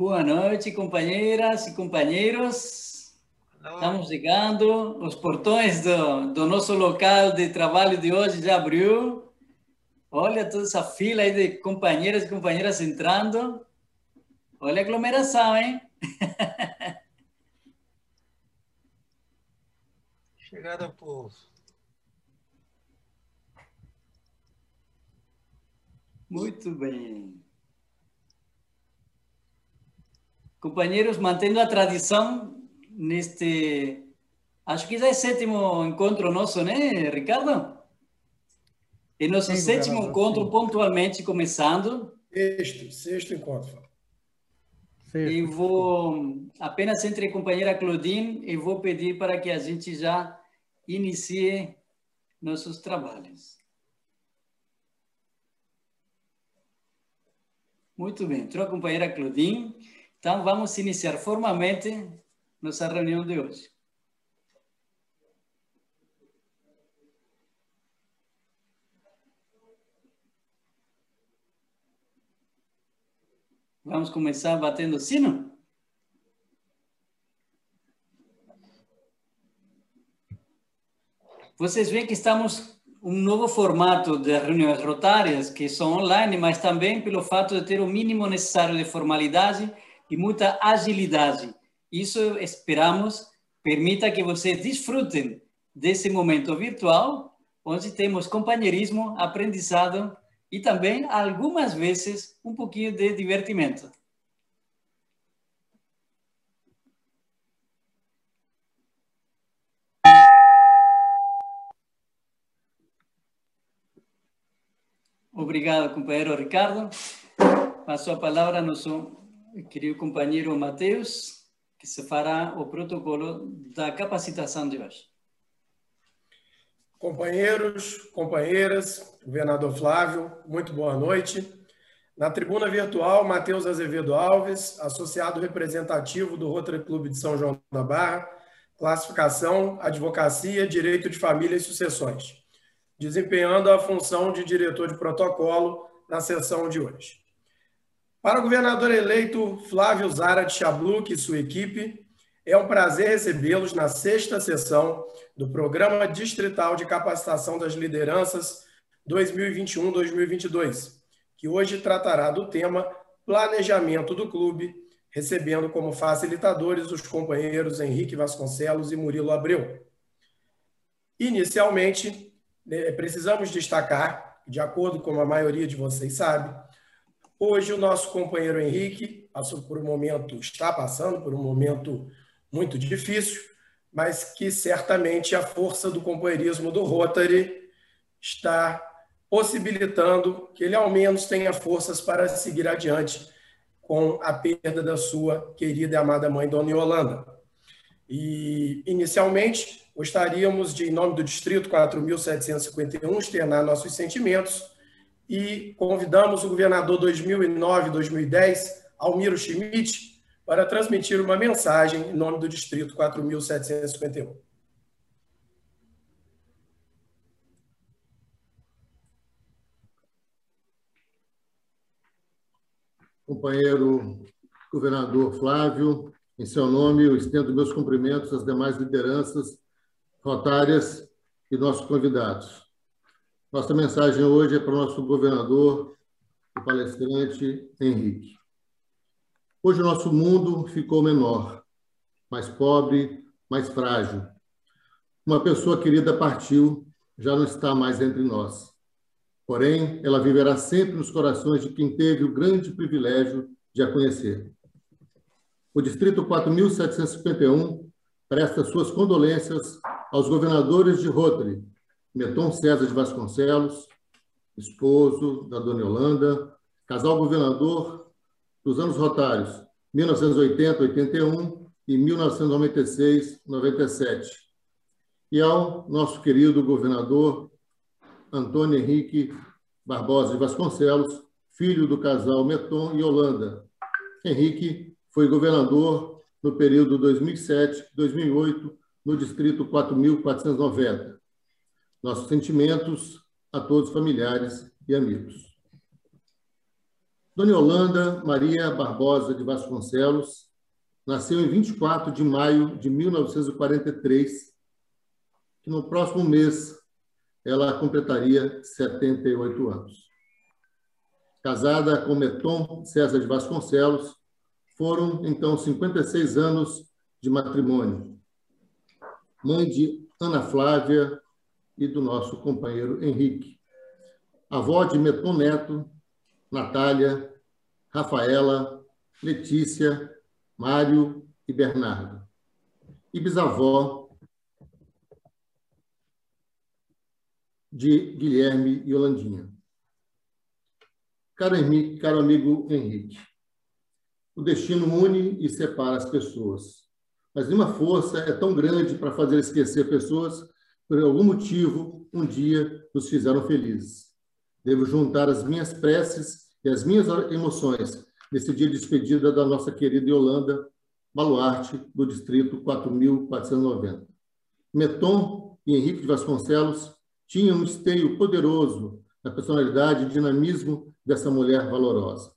Boa noite, companheiras e companheiros. Estamos chegando. Os portões do, do nosso local de trabalho de hoje já abriu. Olha toda essa fila aí de companheiras e companheiras entrando. Olha a aglomeração, hein? Chegada povo. Muito bem. Companheiros, mantendo a tradição neste. Acho que já é sétimo encontro nosso, né, Ricardo? É nosso Sim, sétimo governador, encontro, sim. pontualmente começando. Sexto, sexto encontro. E vou, apenas entre a companheira Claudine, e vou pedir para que a gente já inicie nossos trabalhos. Muito bem, entrou a companheira Claudine. Então, vamos iniciar formalmente nossa reunião de hoje. Vamos começar batendo o sino? Vocês veem que estamos um novo formato de reuniões rotárias, que são online, mas também pelo fato de ter o mínimo necessário de formalidade e muita agilidade. Isso esperamos permita que vocês desfrutem desse momento virtual, onde temos companheirismo, aprendizado e também, algumas vezes, um pouquinho de divertimento. Obrigado, companheiro Ricardo. Passo a palavra ao nosso querido companheiro Matheus, que se fará o protocolo da capacitação de hoje. Companheiros, companheiras, governador Flávio, muito boa noite. Na tribuna virtual, Matheus Azevedo Alves, associado representativo do Rotary Clube de São João da Barra, classificação, advocacia, direito de família e sucessões, desempenhando a função de diretor de protocolo na sessão de hoje. Para o governador eleito Flávio Zara de Chabluc e sua equipe, é um prazer recebê-los na sexta sessão do Programa Distrital de Capacitação das Lideranças 2021-2022, que hoje tratará do tema Planejamento do Clube, recebendo como facilitadores os companheiros Henrique Vasconcelos e Murilo Abreu. Inicialmente, né, precisamos destacar, de acordo com a maioria de vocês sabe, hoje o nosso companheiro Henrique passou por um momento, está passando por um momento muito difícil, mas que certamente a força do companheirismo do Rotary está possibilitando que ele ao menos tenha forças para seguir adiante com a perda da sua querida e amada mãe, Dona Yolanda. E, inicialmente, gostaríamos de, em nome do Distrito 4.751, externar nossos sentimentos e convidamos o governador 2009-2010, Almiro Schmidt, para transmitir uma mensagem em nome do Distrito 4.751. Companheiro governador Flávio, em seu nome, eu estendo meus cumprimentos às demais lideranças rotárias e nossos convidados. Nossa mensagem hoje é para o nosso governador e palestrante Henrique. Hoje o nosso mundo ficou menor, mais pobre, mais frágil. Uma pessoa querida partiu, já não está mais entre nós. Porém, ela viverá sempre nos corações de quem teve o grande privilégio de a conhecer. O Distrito 4.751 presta suas condolências aos governadores de Rotary, Meton César de Vasconcelos, esposo da Dona Yolanda, casal governador dos anos rotários 1980-81 e 1996-97. E ao nosso querido governador Antônio Henrique Barbosa de Vasconcelos, filho do casal Meton e Yolanda. Henrique foi governador no período 2007-2008 no distrito 4490. Nossos sentimentos a todos familiares e amigos. Dona Yolanda Maria Barbosa de Vasconcelos nasceu em 24 de maio de 1943, que no próximo mês ela completaria 78 anos. Casada com Meton César de Vasconcelos, foram então 56 anos de matrimônio. Mãe de Ana Flávia e do nosso companheiro Henrique. Avó de Meton Neto, Natália, Rafaela, Letícia, Mário e Bernardo. E bisavó de Guilherme e Holandinha. Caro, Henrique, caro amigo Henrique, o destino une e separa as pessoas, mas nenhuma força é tão grande para fazer esquecer pessoas por algum motivo um dia nos fizeram felizes. Devo juntar as minhas preces e as minhas emoções nesse dia de despedida da nossa querida Yolanda Baluarte, do distrito 4490. Meton e Henrique de Vasconcelos tinham um esteio poderoso na personalidade e dinamismo dessa mulher valorosa.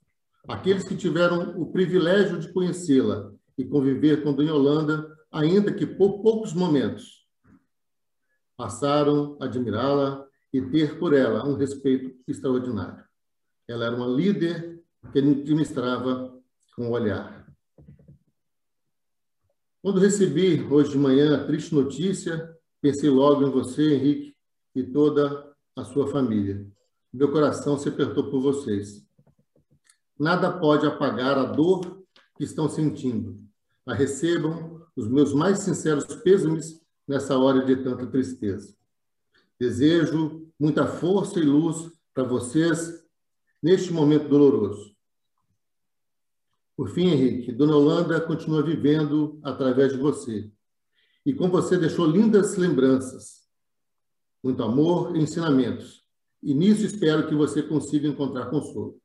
Aqueles que tiveram o privilégio de conhecê-la e conviver com Dona Yolanda, ainda que por poucos momentos, passaram a admirá-la e ter por ela um respeito extraordinário. Ela era uma líder que administrava com o olhar. Quando recebi hoje de manhã a triste notícia, pensei logo em você, Henrique, e toda a sua família. Meu coração se apertou por vocês. Nada pode apagar a dor que estão sentindo. Mas recebam os meus mais sinceros pêsames nessa hora de tanta tristeza. Desejo muita força e luz para vocês neste momento doloroso. Por fim, Henrique, Dona Holanda continua vivendo através de você. E com você deixou lindas lembranças, muito amor e ensinamentos e nisso espero que você consiga encontrar consolo.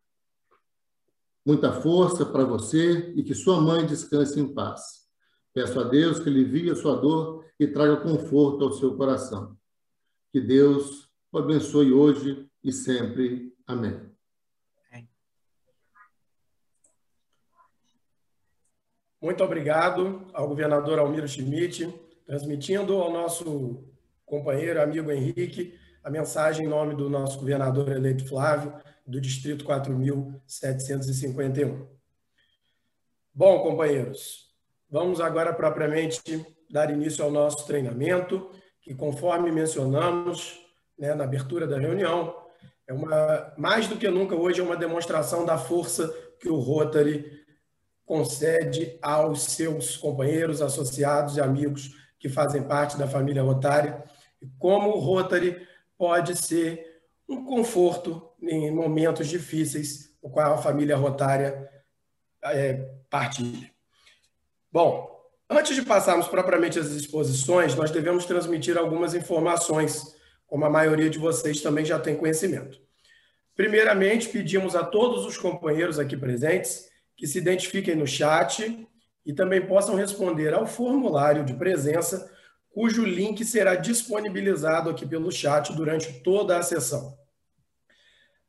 Muita força para você e que sua mãe descanse em paz. Peço a Deus que alivie a sua dor e traga conforto ao seu coração. Que Deus o abençoe hoje e sempre. Amém. Muito obrigado ao governador Almiro Schmidt, transmitindo ao nosso companheiro, amigo Henrique, a mensagem em nome do nosso governador eleito Flávio, do Distrito 4.751. Bom, companheiros, vamos agora propriamente dar início ao nosso treinamento, que, conforme mencionamos né, na abertura da reunião, é uma, mais do que nunca hoje, é uma demonstração da força que o Rotary concede aos seus companheiros, associados e amigos que fazem parte da família Rotária, e como o Rotary pode ser um conforto em momentos difíceis, o qual a família rotária é, partilha. Bom, antes de passarmos propriamente às exposições, nós devemos transmitir algumas informações, como a maioria de vocês também já tem conhecimento. Primeiramente, pedimos a todos os companheiros aqui presentes que se identifiquem no chat e também possam responder ao formulário de presença cujo link será disponibilizado aqui pelo chat durante toda a sessão.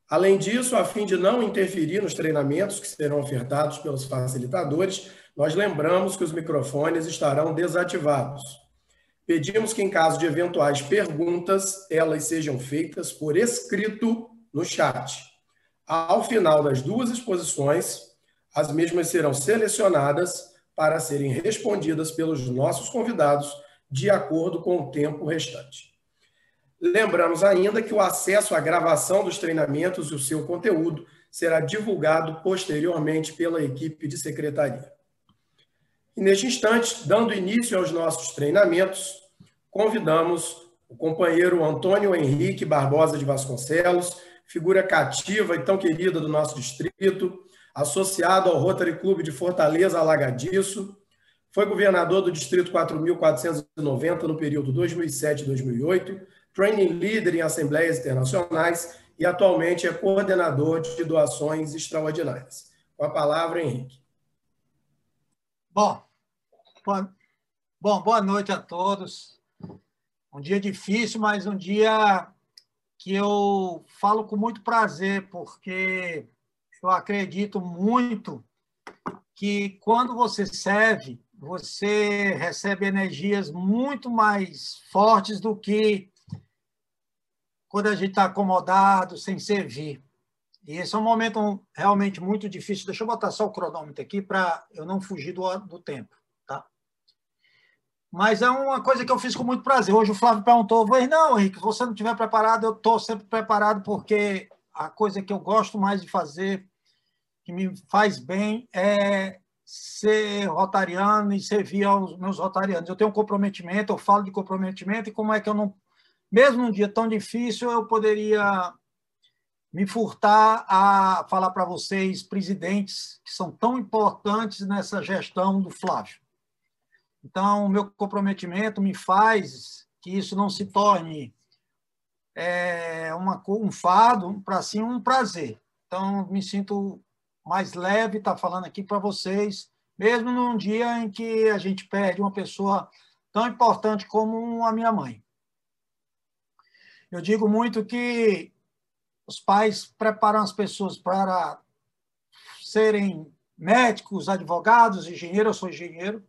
Além disso, a fim de não interferir nos treinamentos que serão ofertados pelos facilitadores, nós lembramos que os microfones estarão desativados. Pedimos que, em caso de eventuais perguntas, elas sejam feitas por escrito no chat. Ao final das duas exposições, as mesmas serão selecionadas para serem respondidas pelos nossos convidados de acordo com o tempo restante. Lembramos ainda que o acesso à gravação dos treinamentos e o seu conteúdo será divulgado posteriormente pela equipe de secretaria. E neste instante, dando início aos nossos treinamentos, convidamos o companheiro Antônio Henrique Barbosa de Vasconcelos, figura cativa e tão querida do nosso distrito, associado ao Rotary Clube de Fortaleza Alagadiço, foi governador do Distrito 4.490 no período 2007-2008, training leader em assembleias internacionais e atualmente é coordenador de doações extraordinárias. Com a palavra, Henrique. Bom, bom, boa noite a todos. Um dia difícil, mas um dia que eu falo com muito prazer, porque eu acredito muito que quando você serve, você recebe energias muito mais fortes do que quando a gente está acomodado, sem servir. E esse é um momento realmente muito difícil. Deixa eu botar só o cronômetro aqui para eu não fugir do, do tempo. Tá? Mas é uma coisa que eu fiz com muito prazer. Hoje o Flávio perguntou, não, Henrique, se você não estiver preparado, eu estou sempre preparado, porque a coisa que eu gosto mais de fazer, que me faz bem, é ser rotariano e servir aos meus rotarianos. Eu tenho um comprometimento, eu falo de comprometimento e como é que eu não, mesmo num dia tão difícil, eu poderia me furtar a falar para vocês presidentes que são tão importantes nessa gestão do Flávio. Então, o meu comprometimento me faz que isso não se torne é, uma, um fado, para sim um prazer. Então, me sinto mais leve estar tá falando aqui para vocês, mesmo num dia em que a gente perde uma pessoa tão importante como a minha mãe. Eu digo muito que os pais preparam as pessoas para serem médicos, advogados, engenheiros. Eu sou engenheiro.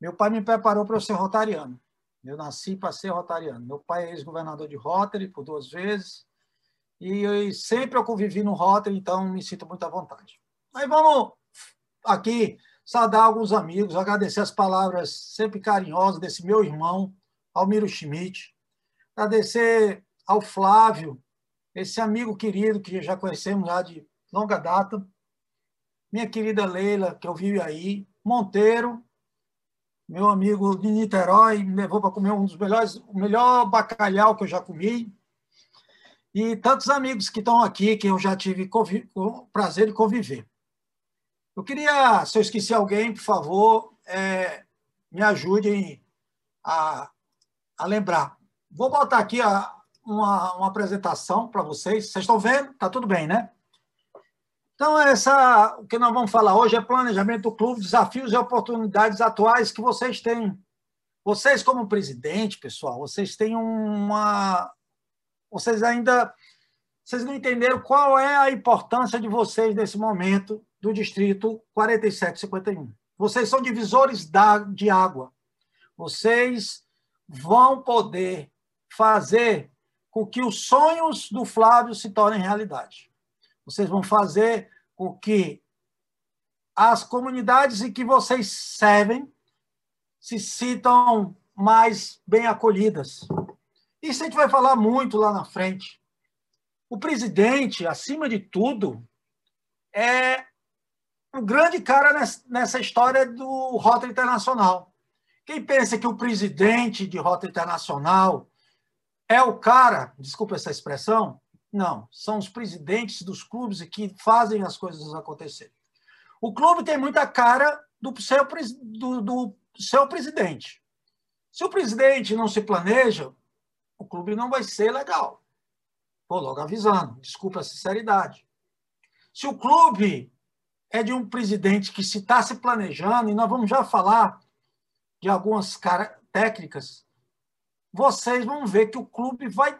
Meu pai me preparou para eu ser rotariano. Eu nasci para ser rotariano. Meu pai é ex-governador de Rotary por duas vezes. E sempre eu convivi no Rotary, então me sinto muito à vontade. Aí vamos aqui saudar alguns amigos, agradecer as palavras sempre carinhosas desse meu irmão, Almiro Schmidt. Agradecer ao Flávio, esse amigo querido que já conhecemos já de longa data. Minha querida Leila, que eu vi aí. Monteiro, meu amigo de Niterói, me levou para comer um dos melhores, o melhor bacalhau que eu já comi. E tantos amigos que estão aqui, que eu já tive o prazer de conviver. Eu queria, se eu esqueci alguém, por favor, é, me ajudem a, a lembrar. Vou botar aqui a, uma, uma apresentação para vocês. Vocês estão vendo? Tá tudo bem, né? Então, essa, o que nós vamos falar hoje é planejamento do clube, desafios e oportunidades atuais que vocês têm. Vocês, como presidente, pessoal, vocês têm uma. Vocês ainda. Vocês não entenderam qual é a importância de vocês nesse momento do Distrito 4751. Vocês são divisores da, de água. Vocês vão poder fazer com que os sonhos do Flávio se tornem realidade. Vocês vão fazer com que as comunidades em que vocês servem se sintam mais bem acolhidas. Isso a gente vai falar muito lá na frente. O presidente, acima de tudo, é o grande cara nessa história do Rota Internacional. Quem pensa que o presidente de Rota Internacional é o cara, desculpa essa expressão, não, são os presidentes dos clubes que fazem as coisas acontecerem. O clube tem muita cara do seu, do, do seu presidente. Se o presidente não se planeja, o clube não vai ser legal. Vou logo avisando, desculpa a sinceridade. Se o clube é de um presidente que se está se planejando, e nós vamos já falar de algumas técnicas, vocês vão ver que o clube vai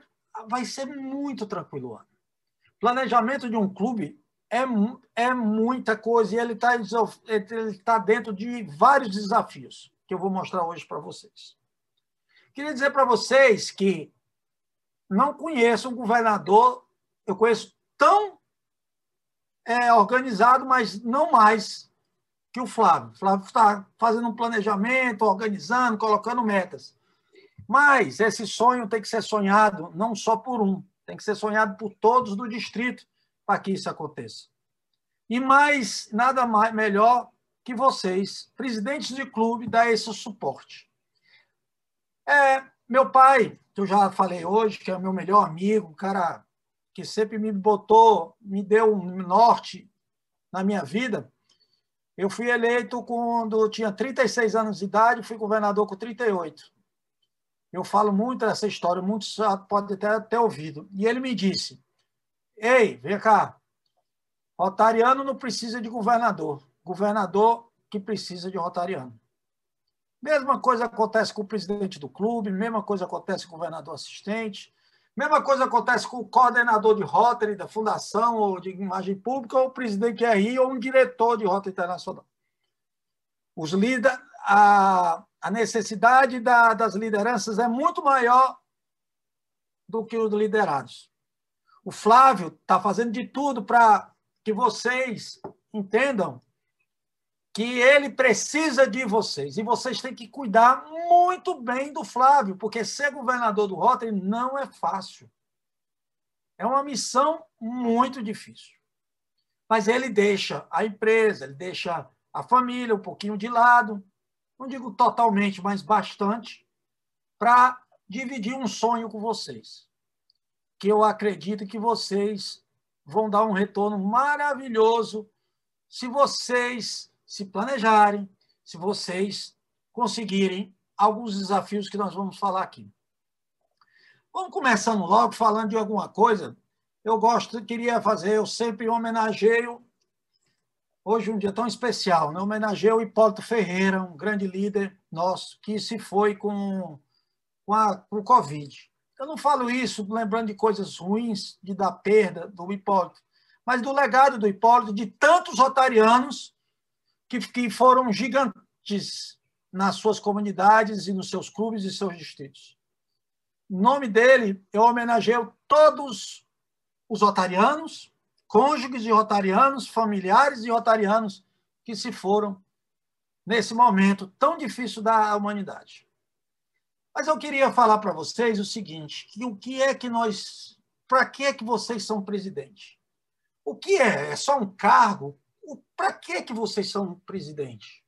vai ser muito tranquilo. Planejamento de um clube é, é muita coisa e ele está ele tá dentro de vários desafios que eu vou mostrar hoje para vocês. Queria dizer para vocês que não conheço um governador, eu conheço tão é, organizado, mas não mais que o Flávio. O Flávio está fazendo um planejamento, organizando, colocando metas. Mas esse sonho tem que ser sonhado não só por um, tem que ser sonhado por todos do distrito para que isso aconteça. E mais, nada mais, melhor que vocês, presidentes de clube, dar esse suporte. É, meu pai, que eu já falei hoje, que é o meu melhor amigo, um cara que sempre me botou, me deu um norte na minha vida. Eu fui eleito quando eu tinha 36 anos de idade, fui governador com 38. Eu falo muito essa história, muitos podem até ter ouvido. E ele me disse: Ei, vem cá, Rotariano não precisa de governador, governador que precisa de Rotariano. Mesma coisa acontece com o presidente do clube, mesma coisa acontece com o governador assistente, Mesma coisa acontece com o coordenador de Rotary da fundação ou de imagem pública, ou o presidente de RI, ou um diretor de Rotary Internacional. Os líderes, a, a necessidade da, das lideranças é muito maior do que os liderados. O Flávio está fazendo de tudo para que vocês entendam que ele precisa de vocês. E vocês têm que cuidar muito bem do Flávio, porque ser governador do Rotary não é fácil. É uma missão muito difícil. Mas ele deixa a empresa, ele deixa a família um pouquinho de lado, não digo totalmente, mas bastante, para dividir um sonho com vocês. Que eu acredito que vocês vão dar um retorno maravilhoso se vocês se planejarem, se vocês conseguirem alguns desafios que nós vamos falar aqui. Vamos começando logo falando de alguma coisa. Eu gosto, queria fazer, eu sempre homenageio, hoje um dia tão especial, né? homenageio o Hipólito Ferreira, um grande líder nosso, que se foi com, com, a, com o Covid. Eu não falo isso lembrando de coisas ruins, de dar perda do Hipólito, mas do legado do Hipólito, de tantos rotarianos que, que foram gigantes nas suas comunidades e nos seus clubes e seus distritos. Em nome dele, eu homenageio todos os rotarianos, cônjuges de rotarianos, familiares de rotarianos que se foram nesse momento tão difícil da humanidade. Mas eu queria falar para vocês o seguinte, que o que é que nós, para que é que vocês são presidente? O que é? É só um cargo? para que, que vocês são presidente?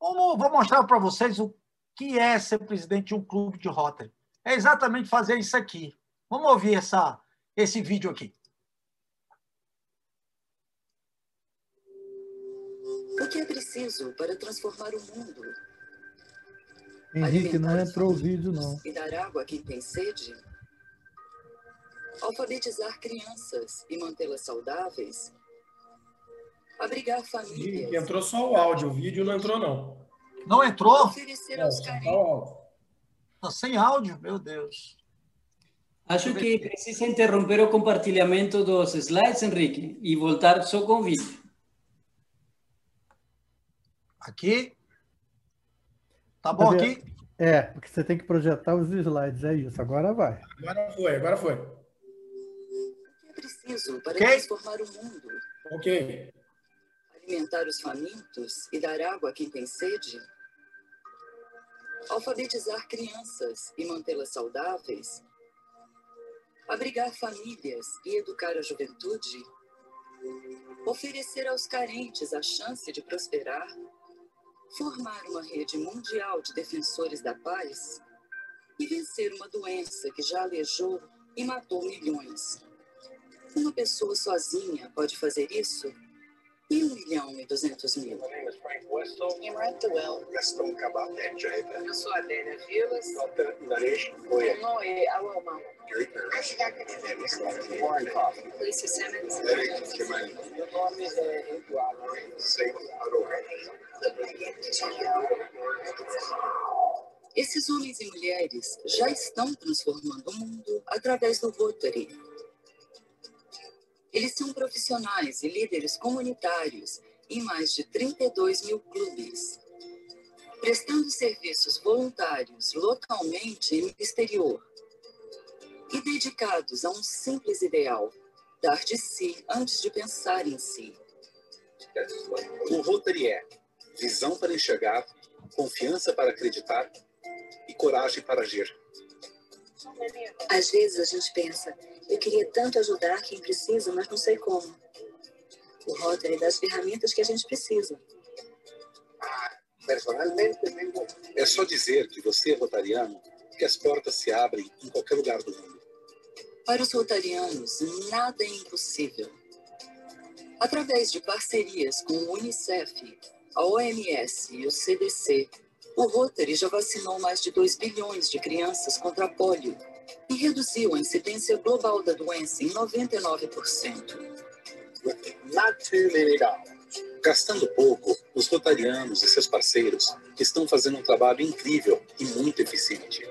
Vamos, vou mostrar para vocês o que é ser presidente de um clube de Rotary. É exatamente fazer isso aqui. Vamos ouvir essa, esse vídeo aqui. O que é preciso para transformar o mundo? Henrique, não entrou o vídeo, não. E dar água a quem tem sede? Alfabetizar crianças e mantê-las saudáveis abrigar famílias. E entrou só o áudio, o vídeo não entrou, não. Não entrou? Oferecer aos carentes. Tá sem áudio, meu Deus. Acho que precisa interromper o compartilhamento dos slides, Henrique, e voltar só com o vídeo. Aqui. Tá bom aqui? É, porque você tem que projetar os slides, é isso. Agora vai. Agora foi, agora foi. O que é preciso para okay. transformar o mundo? Ok alimentar os famintos e dar água a quem tem sede? Alfabetizar crianças e mantê-las saudáveis? Abrigar famílias e educar a juventude? Oferecer aos carentes a chance de prosperar? Formar uma rede mundial de defensores da paz? E vencer uma doença que já alejou e matou milhões? Uma pessoa sozinha pode fazer isso? E um milhão e duzentos mil? Meu nome é Frank Wessel. Imran Well. Gastão Cabaté Jaina. Eu sou Adélia Vilas. Dr. Naresh Goya. Noé Coffey. Lacey Simmons. Eric Kimani. Meu nome é Eduardo. Aroha. Esses homens e mulheres já estão transformando o mundo através do Rotary eles são profissionais e líderes comunitários em mais de 32 mil clubes, prestando serviços voluntários localmente e no exterior, e dedicados a um simples ideal: dar de si antes de pensar em si. O Rotary é visão para enxergar, confiança para acreditar e coragem para agir. Às vezes a gente pensa, eu queria tanto ajudar quem precisa, mas não sei como. O Rotary dá as ferramentas que a gente precisa. Personalmente, é só dizer que você é rotariano que as portas se abrem em qualquer lugar do mundo. Para os rotarianos, nada é impossível. Através de parcerias com o Unicef, a OMS e o CDC, o Rotary já vacinou mais de 2 bilhões de crianças contra a polio e reduziu a incidência global da doença em 99%. Gastando pouco, os rotarianos e seus parceiros estão fazendo um trabalho incrível e muito eficiente.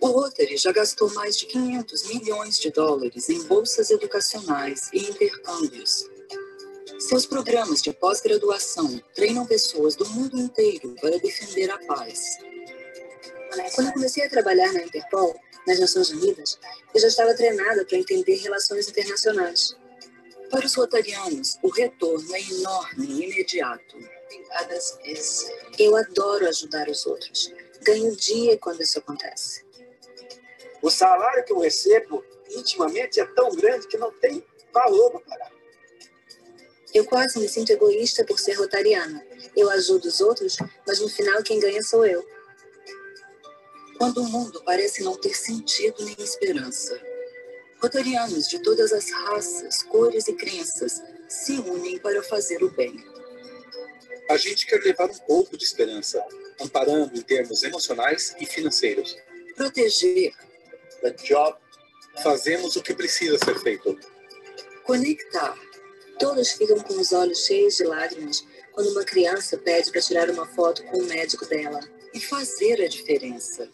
O Rotary já gastou mais de 500 milhões de dólares em bolsas educacionais e intercâmbios. Seus programas de pós-graduação treinam pessoas do mundo inteiro para defender a paz. Quando eu comecei a trabalhar na Interpol, nas Nações Unidas, eu já estava treinada para entender relações internacionais. Para os rotarianos, o retorno é enorme e imediato. Eu adoro ajudar os outros. Ganho dia quando isso acontece. O salário que eu recebo intimamente é tão grande que não tem valor para pagar. Eu quase me sinto egoísta por ser rotariana. Eu ajudo os outros, mas no final quem ganha sou eu. Quando o mundo parece não ter sentido nem esperança, rotarianos de todas as raças, cores e crenças se unem para fazer o bem. A gente quer levar um pouco de esperança, amparando em termos emocionais e financeiros. Proteger. The job. Fazemos o que precisa ser feito. Conectar Todos ficam com os olhos cheios de lágrimas quando uma criança pede para tirar uma foto com o médico dela. E fazer a diferença.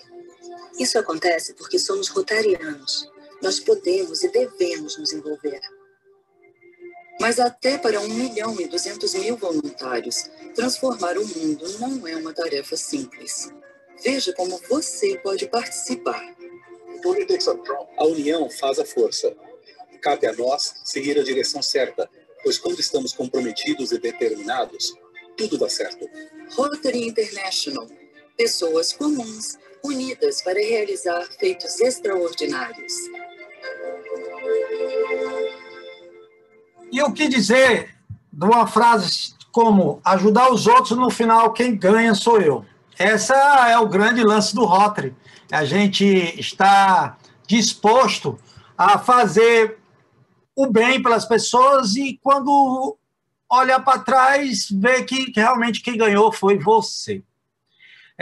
Isso acontece porque somos rotarianos. Nós podemos e devemos nos envolver. Mas até para 1 milhão e 200 mil voluntários, transformar o mundo não é uma tarefa simples. Veja como você pode participar. A união faz a força. Cabe a nós seguir a direção certa pois quando estamos comprometidos e determinados, tudo dá certo. Rotary International. Pessoas comuns, unidas para realizar feitos extraordinários. E o que dizer de uma frase como ajudar os outros, no final quem ganha sou eu? Essa é o grande lance do Rotary. A gente está disposto a fazer o bem pelas pessoas e quando olhar para trás, que, que, realmente quem ganhou foi você.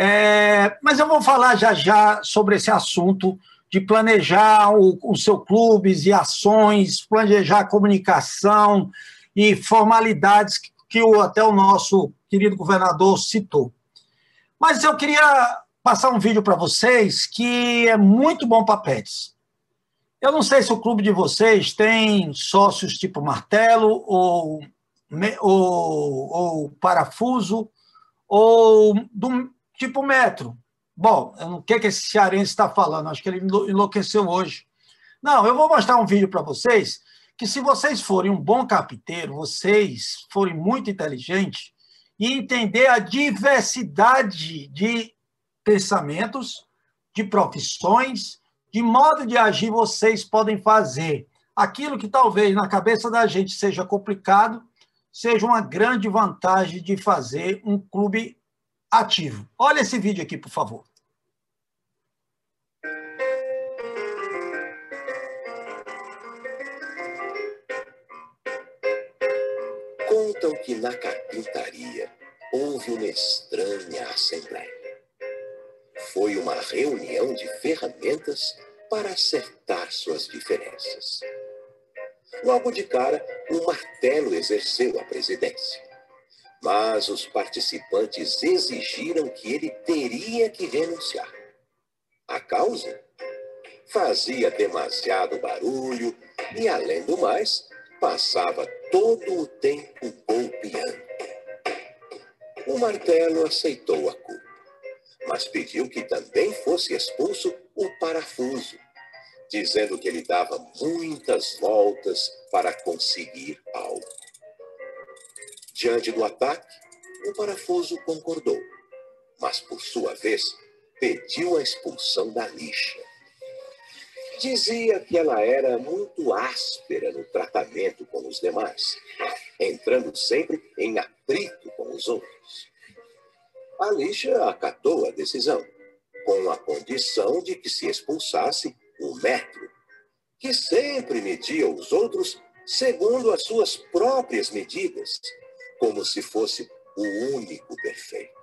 É, mas eu vou falar já já sobre esse assunto de planejar o, o seu clubes e ações, planejar comunicação e formalidades que, que o, até o nosso querido governador citou. Mas eu queria passar um vídeo para vocês que é muito bom para pets. Eu não sei se o clube de vocês tem sócios tipo martelo ou, ou, ou parafuso ou do tipo metro. Bom, o que, que esse cearense está falando? Acho que ele enlouqueceu hoje. Não, eu vou mostrar um vídeo para vocês que se vocês forem um bom carpinteiro, vocês forem muito inteligentes e entender a diversidade de pensamentos, de profissões, de modo de agir vocês podem fazer aquilo que talvez na cabeça da gente seja complicado, seja uma grande vantagem de fazer um clube ativo. Olha esse vídeo aqui, por favor. Contam que na carpintaria houve uma estranha assembleia foi uma reunião de ferramentas para acertar suas diferenças. Logo de cara, o martelo exerceu a presidência. Mas os participantes exigiram que ele teria que renunciar. A causa? Fazia demasiado barulho e, além do mais, passava todo o tempo golpeando. O martelo aceitou a culpa mas pediu que também fosse expulso o parafuso, dizendo que ele dava muitas voltas para conseguir algo. Diante do ataque, o parafuso concordou, mas por sua vez pediu a expulsão da lixa. Dizia que ela era muito áspera no tratamento com os demais, entrando sempre em atrito com os outros. A lixa acatou a decisão, com a condição de que se expulsasse o metro, que sempre media os outros segundo as suas próprias medidas, como se fosse o único perfeito.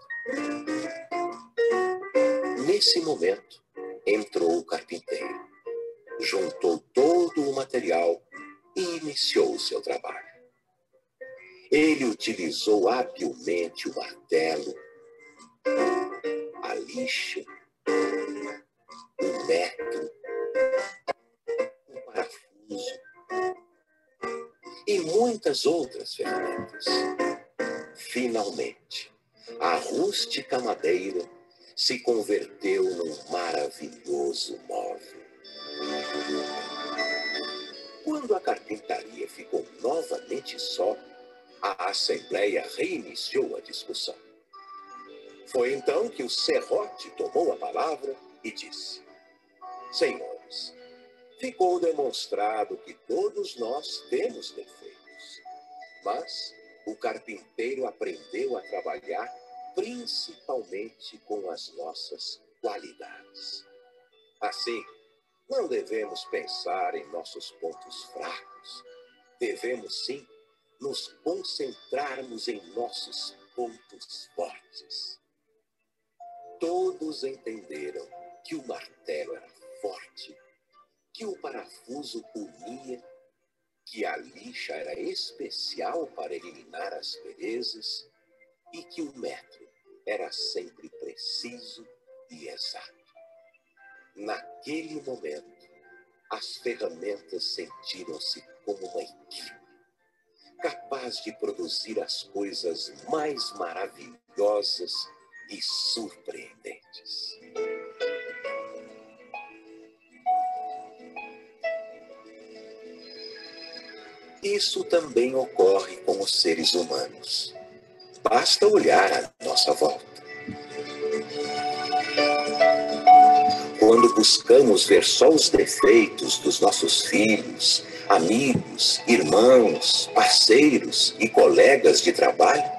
Nesse momento, entrou o carpinteiro, juntou todo o material e iniciou o seu trabalho. Ele utilizou habilmente o martelo, a lixa o metro, o parafuso e muitas outras ferramentas. Finalmente, a rústica madeira se converteu num maravilhoso móvel. Quando a carpintaria ficou novamente só, a Assembleia reiniciou a discussão. Foi então que o serrote tomou a palavra e disse: Senhores, ficou demonstrado que todos nós temos defeitos, mas o carpinteiro aprendeu a trabalhar principalmente com as nossas qualidades. Assim, não devemos pensar em nossos pontos fracos. Devemos, sim, nos concentrarmos em nossos pontos fortes. Todos entenderam que o martelo era forte, que o parafuso unia, que a lixa era especial para eliminar as perezas e que o metro era sempre preciso e exato. Naquele momento, as ferramentas sentiram-se como uma equipe, capaz de produzir as coisas mais maravilhosas e surpreendentes. Isso também ocorre com os seres humanos. Basta olhar à nossa volta. Quando buscamos ver só os defeitos dos nossos filhos, amigos, irmãos, parceiros e colegas de trabalho,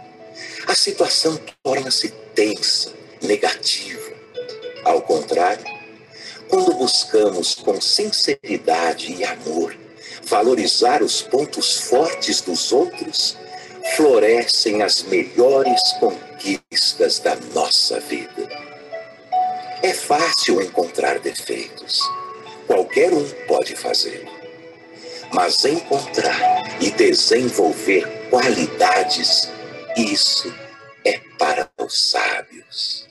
a situação torna-se tensa, negativa. Ao contrário, quando buscamos com sinceridade e amor valorizar os pontos fortes dos outros, florescem as melhores conquistas da nossa vida. É fácil encontrar defeitos. Qualquer um pode fazê-lo. Mas encontrar e desenvolver qualidades, isso é para os sábios.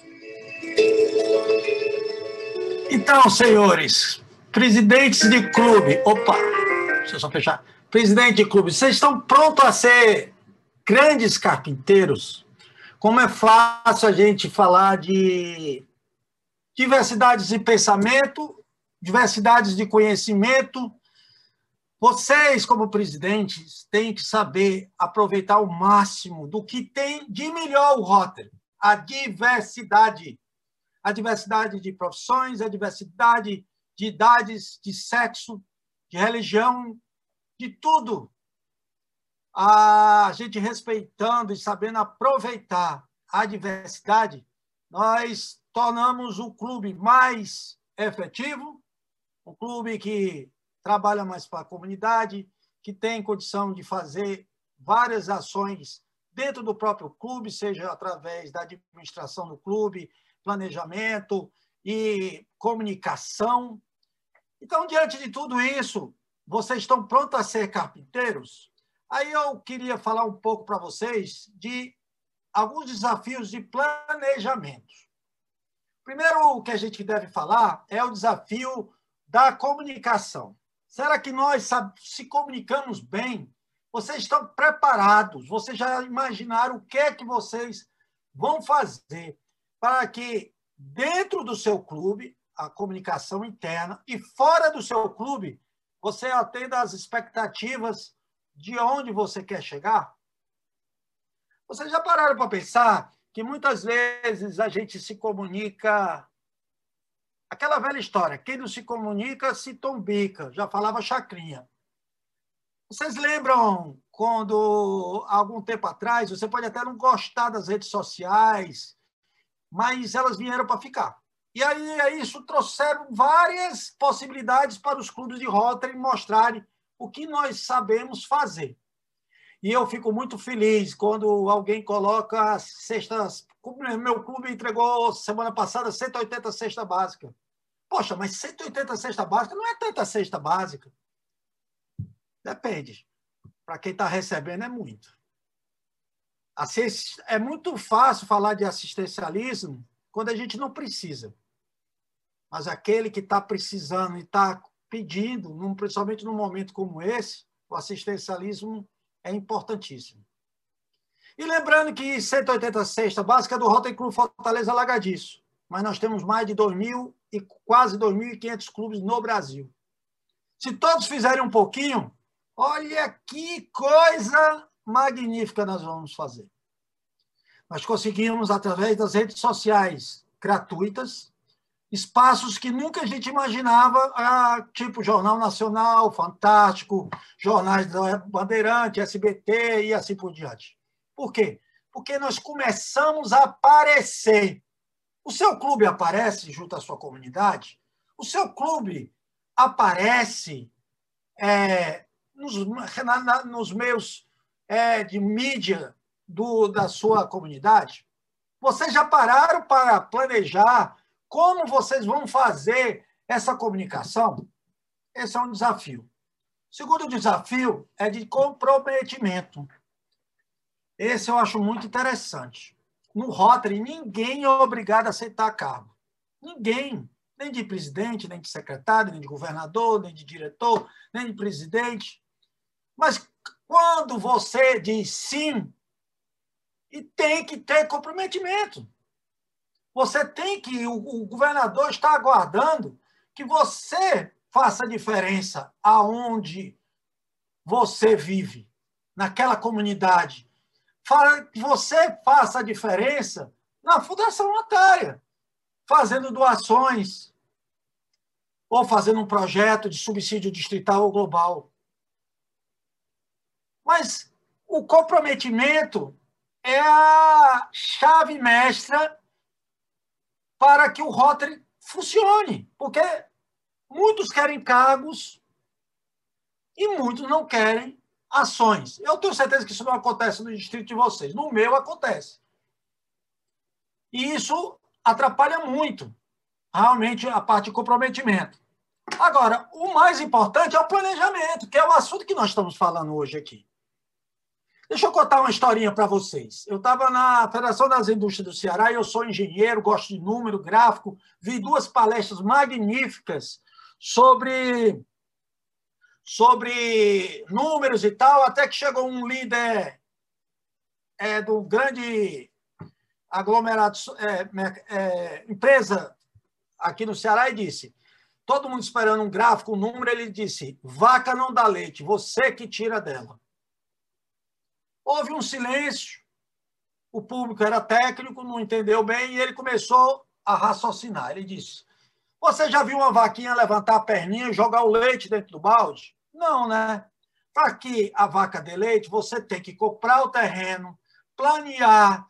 Então, senhores, presidentes de clube, opa, deixa eu só fechar. Presidente de clube, vocês estão prontos a ser grandes carpinteiros? Como é fácil a gente falar de diversidades de pensamento, diversidades de conhecimento. Vocês, como presidentes, têm que saber aproveitar o máximo do que tem de melhor o Rotary, a diversidade. A diversidade de profissões, a diversidade de idades, de sexo, de religião, de tudo. A gente respeitando e sabendo aproveitar a diversidade, nós tornamos o clube mais efetivo, um clube que trabalha mais para a comunidade, que tem condição de fazer várias ações dentro do próprio clube, seja através da administração do clube, planejamento e comunicação. Então, diante de tudo isso, vocês estão prontos a ser carpinteiros? Aí eu queria falar um pouco para vocês de alguns desafios de planejamento. Primeiro, o que a gente deve falar é o desafio da comunicação. Será que nós se comunicamos bem? Vocês estão preparados? Vocês já imaginaram o que é que vocês vão fazer para que dentro do seu clube, a comunicação interna, e fora do seu clube, você atenda às expectativas de onde você quer chegar? Vocês já pararam para pensar que muitas vezes a gente se comunica. Aquela velha história, quem não se comunica se tombica, já falava Chacrinha. Vocês lembram quando, algum tempo atrás, você pode até não gostar das redes sociais, mas elas vieram para ficar. E aí, isso trouxeram várias possibilidades para os clubes de Rotary mostrarem o que nós sabemos fazer. E eu fico muito feliz quando alguém coloca as cestas. Meu clube entregou semana passada 180 cesta básica. Poxa, mas 180 cesta básica não é tanta cesta básica. Depende. Para quem está recebendo é muito. É muito fácil falar de assistencialismo quando a gente não precisa. Mas aquele que está precisando e está pedindo, principalmente num momento como esse, o assistencialismo é importantíssimo. E lembrando que 180 cesta básica do Rotary Clube Fortaleza Lagadiço, mas nós temos mais de 2.000 e quase 2.500 clubes no Brasil. Se todos fizerem um pouquinho, olha que coisa magnífica nós vamos fazer. Nós conseguimos, através das redes sociais gratuitas, espaços que nunca a gente imaginava, ah, tipo Jornal Nacional, Fantástico, jornais da Bandeirante, SBT e assim por diante. Por quê? Porque nós começamos a aparecer. O seu clube aparece junto à sua comunidade? O seu clube aparece é, nos, na, nos meios é, de mídia do, da sua comunidade? Vocês já pararam para planejar como vocês vão fazer essa comunicação? Esse é um desafio. O segundo desafio é de comprometimento. Esse eu acho muito interessante. No Rotary, ninguém é obrigado a aceitar cargo. Ninguém. Nem de presidente, nem de secretário, nem de governador, nem de diretor, nem de presidente. Mas quando você diz sim, e tem que ter comprometimento. Você tem que, o, o governador está aguardando que você faça diferença aonde você vive, naquela comunidade. Que você faça diferença na Fundação Notária, fazendo doações ou fazendo um projeto de subsídio distrital ou global. Mas o comprometimento é a chave mestra para que o Rotary funcione, porque muitos querem cargos e muitos não querem ações. Eu tenho certeza que isso não acontece no distrito de vocês, no meu acontece. E isso atrapalha muito, realmente, a parte de comprometimento. Agora, o mais importante é o planejamento, que é o assunto que nós estamos falando hoje aqui. Deixa eu contar uma historinha para vocês. Eu estava na Federação das Indústrias do Ceará eu sou engenheiro, gosto de número, gráfico. Vi duas palestras magníficas sobre sobre números e tal, até que chegou um líder é, do grande aglomerado, é, é, empresa aqui no Ceará e disse, todo mundo esperando um gráfico, um número, ele disse, vaca não dá leite, você que tira dela. Houve um silêncio, o público era técnico, não entendeu bem, e ele começou a raciocinar. Ele disse: Você já viu uma vaquinha levantar a perninha e jogar o leite dentro do balde? Não, né? Para que a vaca dê leite, você tem que comprar o terreno, planear,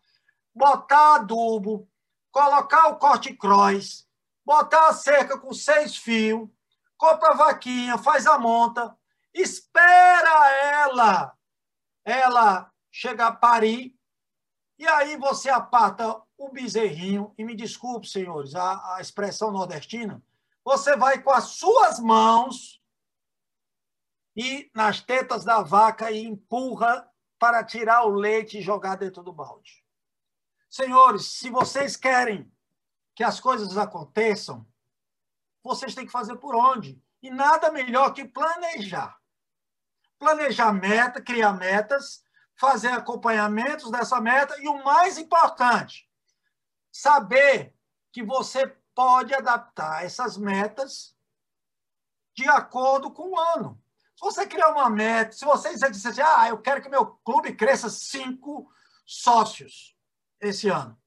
botar adubo, colocar o corte-cross, botar a cerca com seis fios, compra a vaquinha, faz a monta, espera ela ela chega a parir, e aí você aparta o bezerrinho, e me desculpe, senhores, a, a expressão nordestina, você vai com as suas mãos e nas tetas da vaca e empurra para tirar o leite e jogar dentro do balde. Senhores, se vocês querem que as coisas aconteçam, vocês têm que fazer por onde? E nada melhor que planejar planejar meta, criar metas, fazer acompanhamentos dessa meta e o mais importante, saber que você pode adaptar essas metas de acordo com o ano. Se você criar uma meta, se você disser assim, ah, eu quero que meu clube cresça cinco sócios esse ano.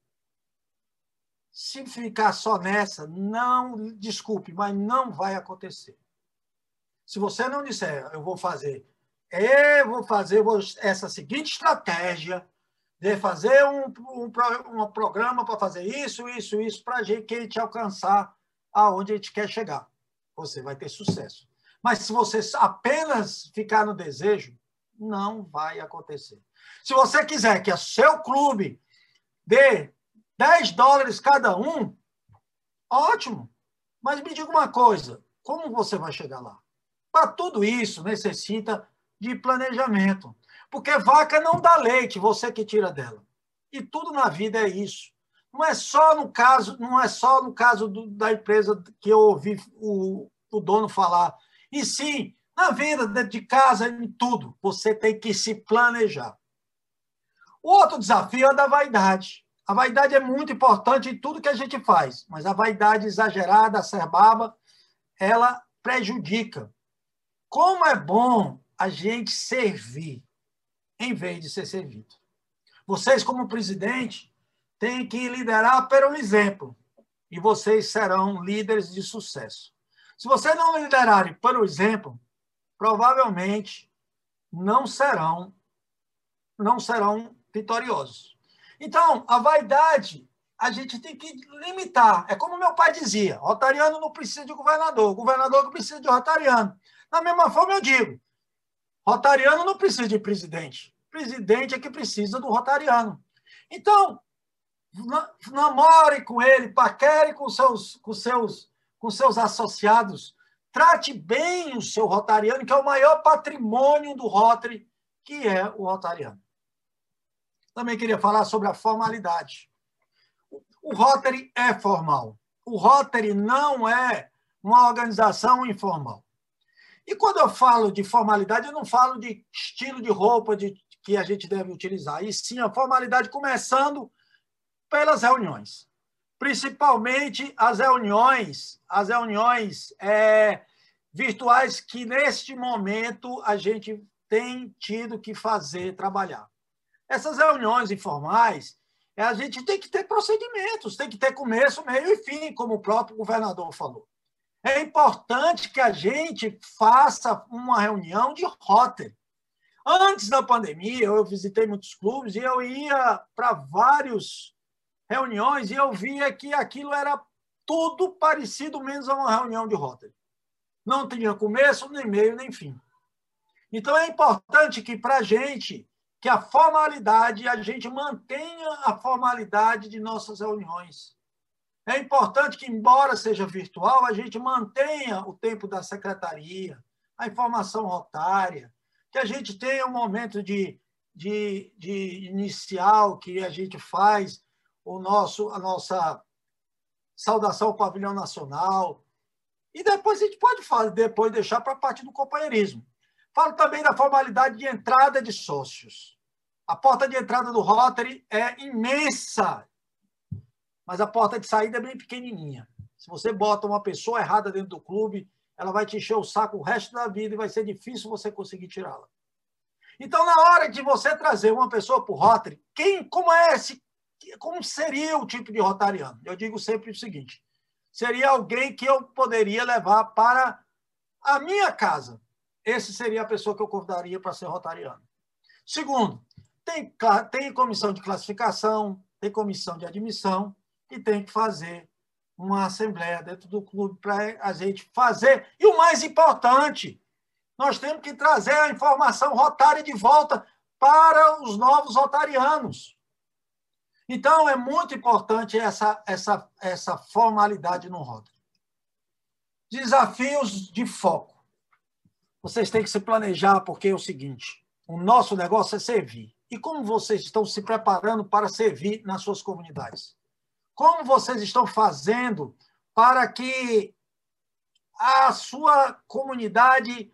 Se ficar só nessa, não, desculpe, mas não vai acontecer. Se você não disser, eu vou fazer eu vou fazer essa seguinte estratégia de fazer um, um, um programa para fazer isso, isso, isso, para a gente alcançar aonde a gente quer chegar. Você vai ter sucesso. Mas se você apenas ficar no desejo, não vai acontecer. Se você quiser que o seu clube dê 10 dólares cada um, ótimo. Mas me diga uma coisa: como você vai chegar lá? Para tudo isso, necessita de planejamento. Porque vaca não dá leite, você que tira dela. E tudo na vida é isso. não é só no caso, não é só no caso do, da empresa que eu ouvi o, o dono falar, e sim na vida, dentro de casa, em tudo. Você tem que se planejar. O outro desafio é da vaidade. A vaidade é muito importante em tudo que a gente faz, mas a vaidade exagerada, acerbada, ela prejudica. Como é bom a gente servir em vez de ser servido. Vocês, como presidente, têm que liderar pelo exemplo e vocês serão líderes de sucesso. Se vocês não liderarem pelo exemplo, provavelmente não serão não serão vitoriosos. Então, a vaidade a gente tem que limitar. É como meu pai dizia: Rotariano não precisa de governador, governador que precisa de Rotariano. Da mesma forma, eu digo: Rotariano não precisa de presidente, presidente é que precisa do Rotariano. Então, namore com ele, paquere com seus, com seus, com seus associados, Trate bem o seu rotariano, que é o maior patrimônio do Rotary, que é o rotariano. Também queria falar sobre a formalidade. O Rotary é formal. O Rotary não é uma organização informal. E quando eu falo de formalidade, eu não falo de estilo de roupa de, que a gente deve utilizar, e sim a formalidade começando pelas reuniões principalmente as reuniões, as reuniões é, virtuais que neste momento a gente tem tido que fazer trabalhar. Essas reuniões informais, é, a gente tem que ter procedimentos, tem que ter começo, meio e fim, como o próprio governador falou. É importante que a gente faça uma reunião de rota. Antes da pandemia, eu visitei muitos clubes e eu ia para vários reuniões e eu via que aquilo era tudo parecido menos a uma reunião de Rotary. Não tinha começo, nem meio, nem fim. Então é importante que para a gente, que a formalidade, a gente mantenha a formalidade de nossas reuniões. É importante que, embora seja virtual, a gente mantenha o tempo da secretaria, a informação rotária, que a gente tenha um momento de, de, de inicial que a gente faz o nosso, a nossa saudação ao pavilhão nacional. E depois a gente pode falar, depois deixar para a parte do companheirismo. Falo também da formalidade de entrada de sócios. A porta de entrada do Rotary é imensa, mas a porta de saída é bem pequenininha. Se você bota uma pessoa errada dentro do clube, ela vai te encher o saco o resto da vida e vai ser difícil você conseguir tirá-la. Então, na hora de você trazer uma pessoa para o Rotary, quem, como é esse como seria o tipo de rotariano? Eu digo sempre o seguinte: seria alguém que eu poderia levar para a minha casa. Esse seria a pessoa que eu convidaria para ser rotariano. Segundo, tem, tem comissão de classificação, tem comissão de admissão e tem que fazer uma assembleia dentro do clube para a gente fazer. E o mais importante, nós temos que trazer a informação rotária de volta para os novos rotarianos. Então, é muito importante essa, essa, essa formalidade no Rotary. Desafios de foco. Vocês têm que se planejar, porque é o seguinte: o nosso negócio é servir. E como vocês estão se preparando para servir nas suas comunidades? Como vocês estão fazendo para que a sua comunidade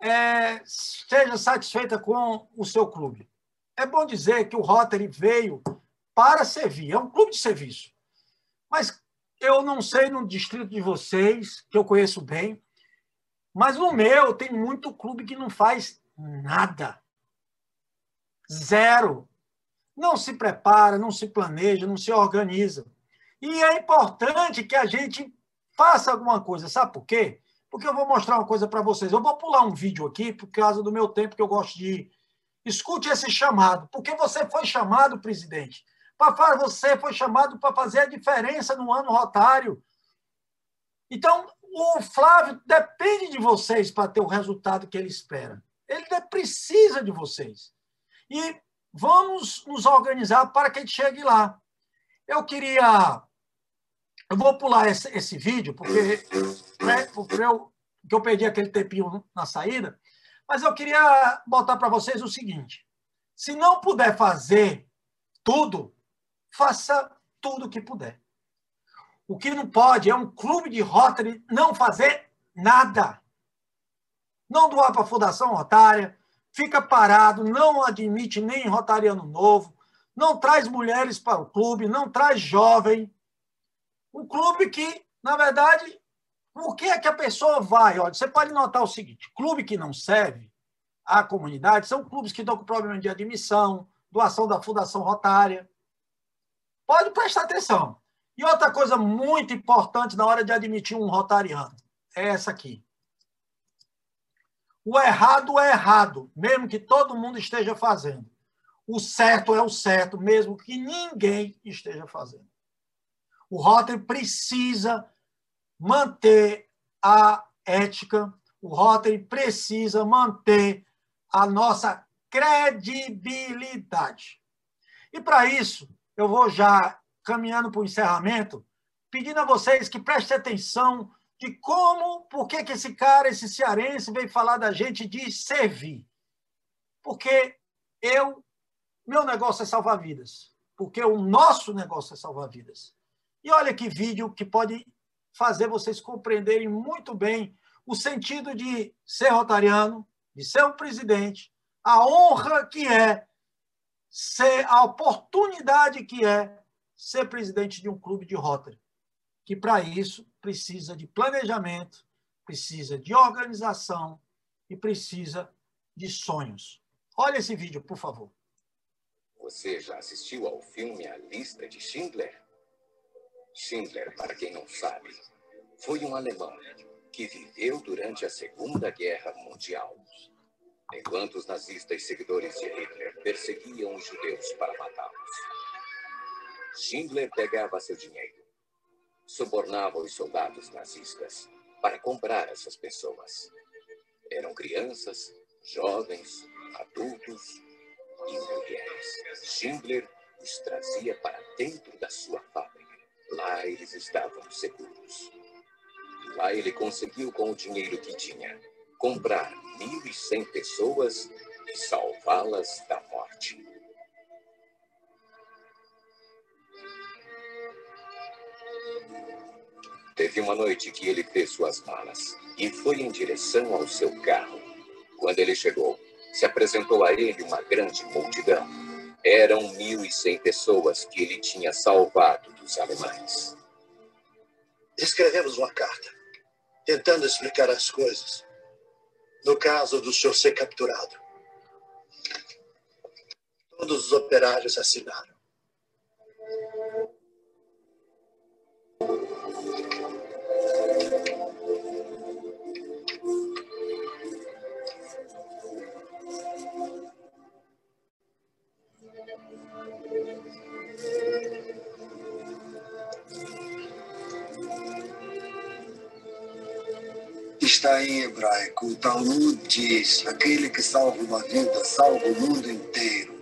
é, esteja satisfeita com o seu clube? É bom dizer que o Rotary veio para servir. É um clube de serviço. Mas eu não sei no distrito de vocês, que eu conheço bem, mas no meu tem muito clube que não faz nada. Zero. Não se prepara, não se planeja, não se organiza. E é importante que a gente faça alguma coisa. Sabe por quê? Porque eu vou mostrar uma coisa para vocês. Eu vou pular um vídeo aqui, por causa do meu tempo que eu gosto de. Escute esse chamado. Porque você foi chamado, presidente, Papai, você foi chamado para fazer a diferença no ano rotário. Então, o Flávio depende de vocês para ter o resultado que ele espera. Ele precisa de vocês. E vamos nos organizar para que ele chegue lá. Eu queria. Eu vou pular esse, esse vídeo, porque, né, porque, eu, eu perdi aquele tempinho na saída, mas eu queria botar para vocês o seguinte: se não puder fazer tudo, faça tudo que puder. O que não pode é um clube de Rotary não fazer nada. Não doar para a Fundação Rotária, fica parado, não admite nem Rotariano novo, não traz mulheres para o clube, não traz jovem. Um clube que, na verdade, por que é que a pessoa vai? Olha, você pode notar o seguinte: clube que não serve à comunidade são clubes que estão com problema de admissão, doação da Fundação Rotária. Pode prestar atenção. E outra coisa muito importante na hora de admitir um rotariano é essa aqui. O errado é errado, mesmo que todo mundo esteja fazendo. O certo é o certo, mesmo que ninguém esteja fazendo. O Rotary precisa manter a ética, o Rotary precisa manter a nossa credibilidade. E para isso, eu vou já caminhando para o encerramento, pedindo a vocês que prestem atenção de como, por que, que esse cara, esse cearense, veio falar da gente de servir. Porque eu, meu negócio é salvar vidas. Porque o nosso negócio é salvar vidas. E olha que vídeo que pode fazer vocês compreenderem muito bem o sentido de ser rotariano, de ser um presidente, a honra que é ser a oportunidade que é ser presidente de um clube de Rotary, que para isso precisa de planejamento, precisa de organização e precisa de sonhos. Olha esse vídeo, por favor. Você já assistiu ao filme A Lista de Schindler? Schindler, para quem não sabe, foi um alemão que viveu durante a Segunda Guerra Mundial. Enquanto os nazistas seguidores de Hitler perseguiam os judeus para matá-los. Schindler pegava seu dinheiro, subornava os soldados nazistas para comprar essas pessoas. Eram crianças, jovens, adultos e mulheres. Schindler os trazia para dentro da sua fábrica. Lá eles estavam seguros. Lá ele conseguiu, com o dinheiro que tinha, comprar 1.100 pessoas e salvá-las da morte. Teve uma noite que ele fez suas malas e foi em direção ao seu carro. Quando ele chegou, se apresentou a ele uma grande multidão. Eram 1.100 pessoas que ele tinha salvado dos alemães. Escrevemos uma carta, tentando explicar as coisas. No caso do senhor ser capturado. Todos os operários assinaram. Está em hebraico. O Talmud diz: aquele que salva uma vida salva o mundo inteiro.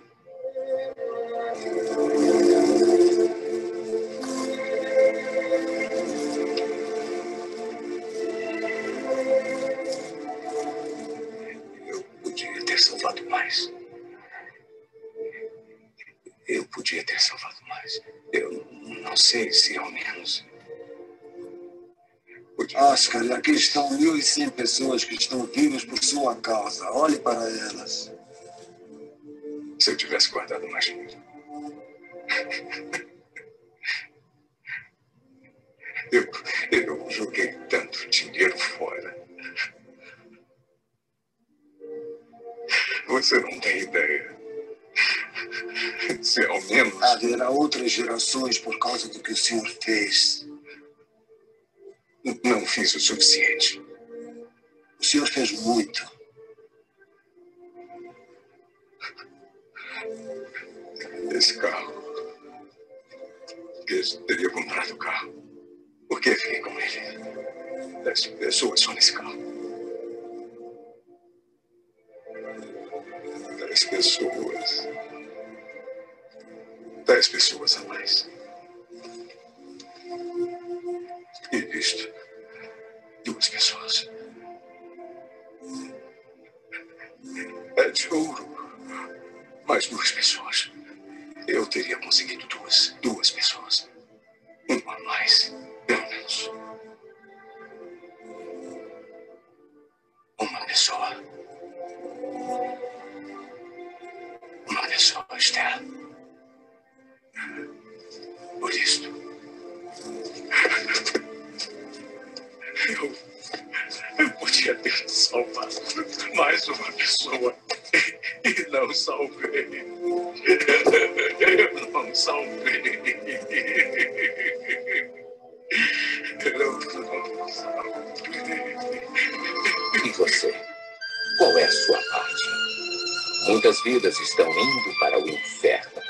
Aqui estão 1.100 pessoas que estão vivas por sua causa. Olhe para elas. Se eu tivesse guardado mais dinheiro. Eu, eu joguei tanto dinheiro fora. Você não tem ideia. Se ao menos. Haverá outras gerações por causa do que o senhor fez. Não fiz o suficiente. O senhor fez muito. Esse carro. Eu teria comprado o carro. Por que fiquei com ele? Dez pessoas só nesse carro. Dez pessoas. Dez pessoas a mais. E visto duas pessoas. É de ouro. Mais duas pessoas. eu teria conseguido duas, duas pessoas. Uma a mais, pelo menos. Uma pessoa. Uma pessoa, Esther. Por isso. Eu, eu podia ter salvado mais uma pessoa e não salvei. Eu não salvei. Eu não salvei. E você? Qual é a sua parte? Muitas vidas estão indo para o inferno.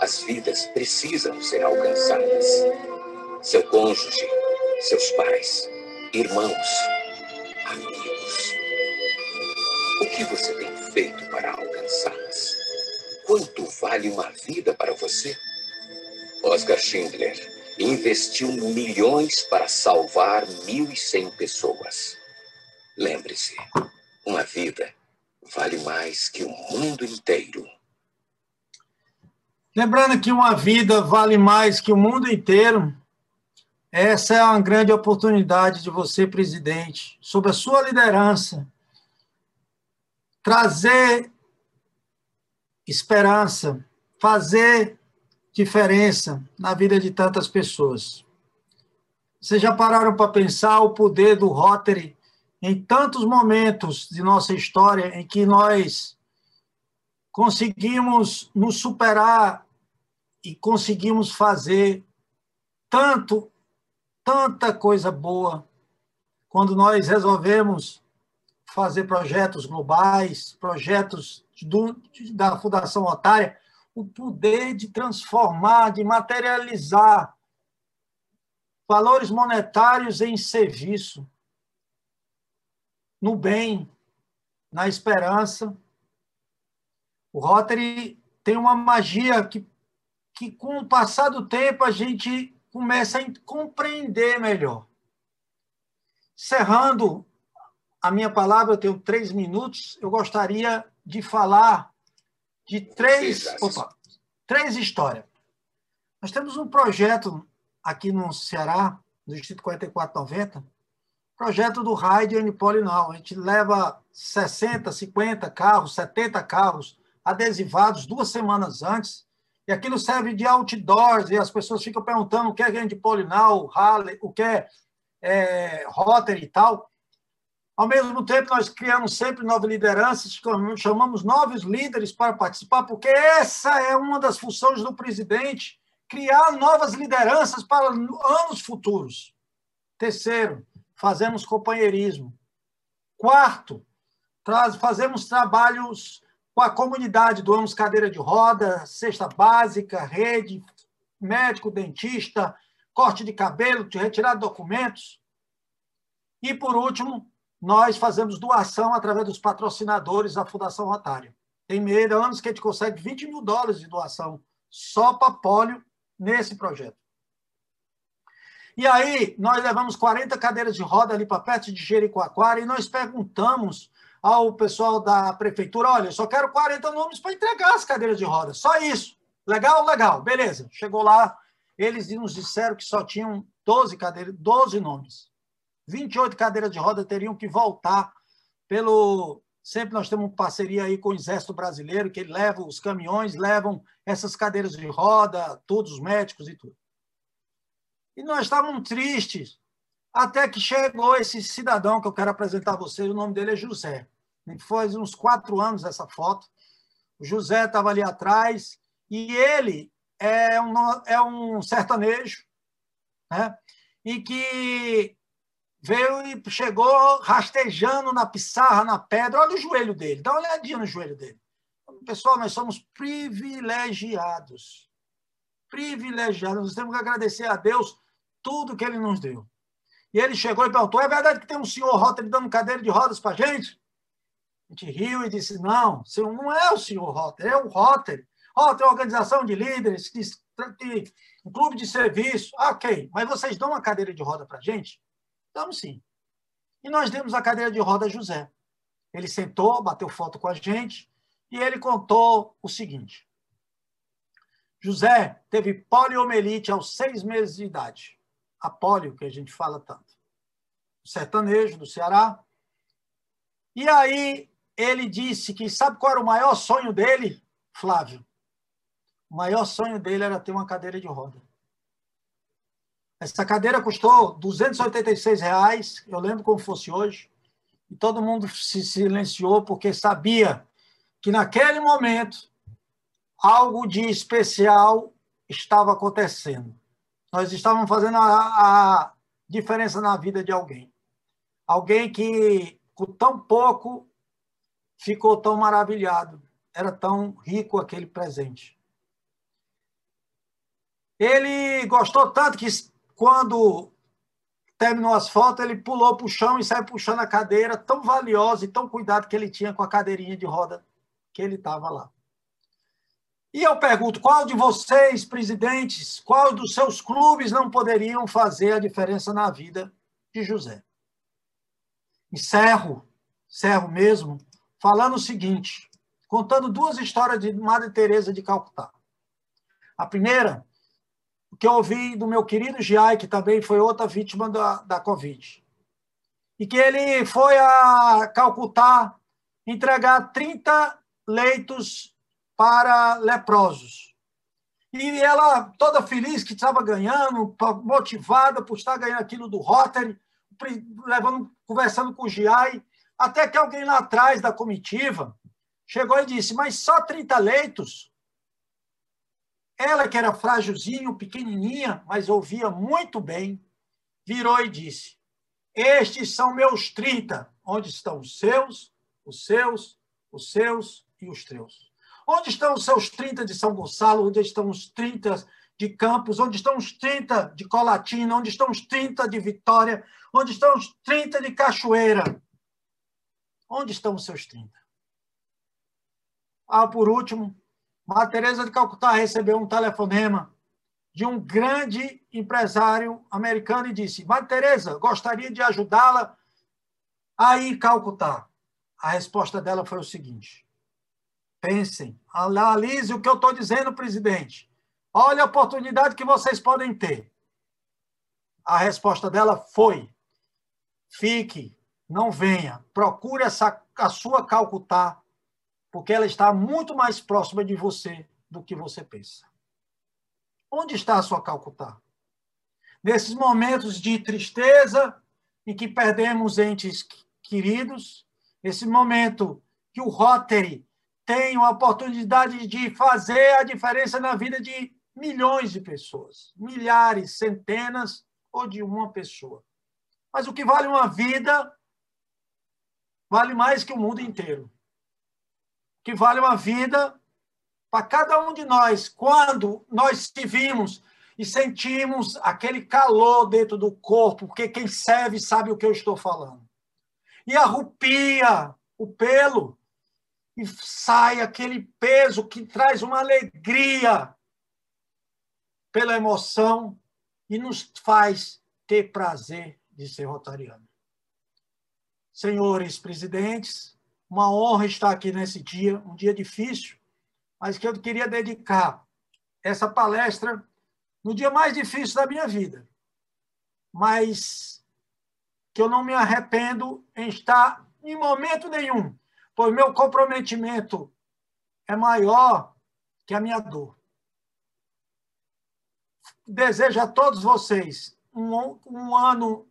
As vidas precisam ser alcançadas. Seu cônjuge, seus pais, irmãos, amigos. O que você tem feito para alcançá-las? Quanto vale uma vida para você? Oscar Schindler investiu milhões para salvar 1.100 pessoas. Lembre-se, uma vida vale mais que o mundo inteiro. Lembrando que uma vida vale mais que o mundo inteiro, essa é uma grande oportunidade de você, presidente, sob a sua liderança, trazer esperança, fazer diferença na vida de tantas pessoas. Vocês já pararam para pensar o poder do Rotary em tantos momentos de nossa história em que nós conseguimos nos superar e conseguimos fazer tanto, tanta coisa boa quando nós resolvemos fazer projetos globais, projetos do, da Fundação Otária, o poder de transformar, de materializar valores monetários em serviço no bem, na esperança. O Rotary tem uma magia que, que, com o passar do tempo, a gente começa a compreender melhor. Cerrando a minha palavra, eu tenho três minutos, eu gostaria de falar de três, opa, três histórias. Nós temos um projeto aqui no Ceará, no Distrito 4490, projeto do raio de Unipolinal. A gente leva 60, 50 carros, 70 carros adesivados duas semanas antes, e aquilo serve de outdoors, e as pessoas ficam perguntando o que é Unipolinal, Harley, o que é, é Rotary e tal. Ao mesmo tempo, nós criamos sempre novas lideranças, chamamos novos líderes para participar, porque essa é uma das funções do presidente, criar novas lideranças para anos futuros. Terceiro, fazemos companheirismo. Quarto, fazemos trabalhos com a comunidade, doamos cadeira de roda, cesta básica, rede, médico, dentista, corte de cabelo, retirar documentos. E, por último, nós fazemos doação através dos patrocinadores da Fundação Rotária. Tem meio anos que a gente consegue 20 mil dólares de doação só para polio nesse projeto. E aí, nós levamos 40 cadeiras de roda ali para perto de Jericoacoara e nós perguntamos ao pessoal da prefeitura: olha, só quero 40 nomes para entregar as cadeiras de roda, só isso. Legal? Legal, beleza. Chegou lá, eles nos disseram que só tinham 12 cadeiras, 12 nomes. 28 cadeiras de roda teriam que voltar pelo. Sempre nós temos parceria aí com o Exército Brasileiro, que leva os caminhões, levam essas cadeiras de roda, todos os médicos e tudo. E nós estávamos tristes, até que chegou esse cidadão que eu quero apresentar a vocês, o nome dele é José. Faz uns quatro anos essa foto. O José estava ali atrás, e ele é um, é um sertanejo, né? e que veio e chegou rastejando na pissarra, na pedra. Olha o joelho dele, dá uma olhadinha no joelho dele. Pessoal, nós somos privilegiados. Privilegiados. Nós temos que agradecer a Deus tudo que ele nos deu. E ele chegou e perguntou: é verdade que tem um senhor Rotary dando cadeira de rodas para a gente? A gente riu e disse: não, não é o senhor Rotary, é o Rotary. Rotary é uma organização de líderes, de, de, um clube de serviço. Ok, mas vocês dão uma cadeira de roda para a gente? Damos sim. E nós demos a cadeira de roda a José. Ele sentou, bateu foto com a gente e ele contou o seguinte: José teve poliomielite aos seis meses de idade. A polio, que a gente fala tanto. Sertanejo do Ceará. E aí ele disse que sabe qual era o maior sonho dele, Flávio? O maior sonho dele era ter uma cadeira de roda. Essa cadeira custou 286 reais, eu lembro como fosse hoje, e todo mundo se silenciou porque sabia que naquele momento algo de especial estava acontecendo. Nós estávamos fazendo a, a diferença na vida de alguém. Alguém que, com tão pouco, ficou tão maravilhado. Era tão rico aquele presente. Ele gostou tanto que, quando terminou as fotos, ele pulou para o chão e saiu puxando a cadeira, tão valiosa e tão cuidado que ele tinha com a cadeirinha de roda que ele estava lá. E eu pergunto, qual de vocês, presidentes, qual dos seus clubes não poderiam fazer a diferença na vida de José? Encerro, encerro mesmo, falando o seguinte, contando duas histórias de Madre Teresa de Calcutá. A primeira, o que eu ouvi do meu querido Giai, que também foi outra vítima da, da Covid. E que ele foi a Calcutá entregar 30 leitos para leprosos. E ela, toda feliz que estava ganhando, motivada por estar ganhando aquilo do Rotary, levando, conversando com o Giai, até que alguém lá atrás da comitiva chegou e disse: Mas só 30 leitos? Ela, que era frágilzinho, pequenininha, mas ouvia muito bem, virou e disse: Estes são meus 30. Onde estão os seus, os seus, os seus e os teus? Onde estão os seus 30 de São Gonçalo? Onde estão os 30 de Campos? Onde estão os 30 de Colatina? Onde estão os 30 de Vitória? Onde estão os 30 de Cachoeira? Onde estão os seus 30? Ah, por último, Maria Teresa de Calcutá recebeu um telefonema de um grande empresário americano e disse: Maria Teresa, gostaria de ajudá-la a ir Calcutá. A resposta dela foi o seguinte: Pensem, analise o que eu estou dizendo, presidente. Olha a oportunidade que vocês podem ter. A resposta dela foi: fique, não venha, procure essa, a sua Calcutá, porque ela está muito mais próxima de você do que você pensa. Onde está a sua Calcutá? Nesses momentos de tristeza em que perdemos entes queridos, esse momento que o Rotary tenho a oportunidade de fazer a diferença na vida de milhões de pessoas, milhares, centenas ou de uma pessoa. Mas o que vale uma vida vale mais que o mundo inteiro. Que vale uma vida para cada um de nós, quando nós se vimos e sentimos aquele calor dentro do corpo, porque quem serve sabe o que eu estou falando. E arrupia o pelo, e sai aquele peso que traz uma alegria pela emoção e nos faz ter prazer de ser rotariano. Senhores presidentes, uma honra estar aqui nesse dia, um dia difícil, mas que eu queria dedicar essa palestra no dia mais difícil da minha vida, mas que eu não me arrependo em estar em momento nenhum pois meu comprometimento é maior que a minha dor. Desejo a todos vocês um, um ano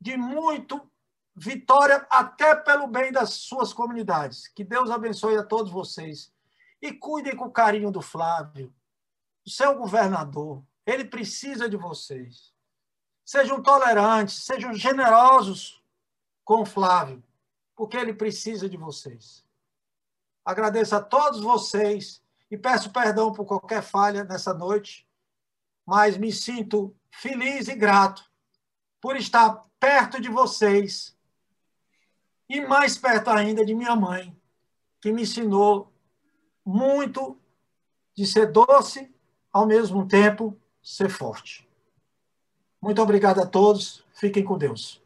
de muito vitória, até pelo bem das suas comunidades. Que Deus abençoe a todos vocês. E cuidem com carinho do Flávio, o seu governador. Ele precisa de vocês. Sejam tolerantes, sejam generosos com o Flávio porque ele precisa de vocês. Agradeço a todos vocês e peço perdão por qualquer falha nessa noite, mas me sinto feliz e grato por estar perto de vocês e mais perto ainda de minha mãe, que me ensinou muito de ser doce, ao mesmo tempo ser forte. Muito obrigado a todos. Fiquem com Deus.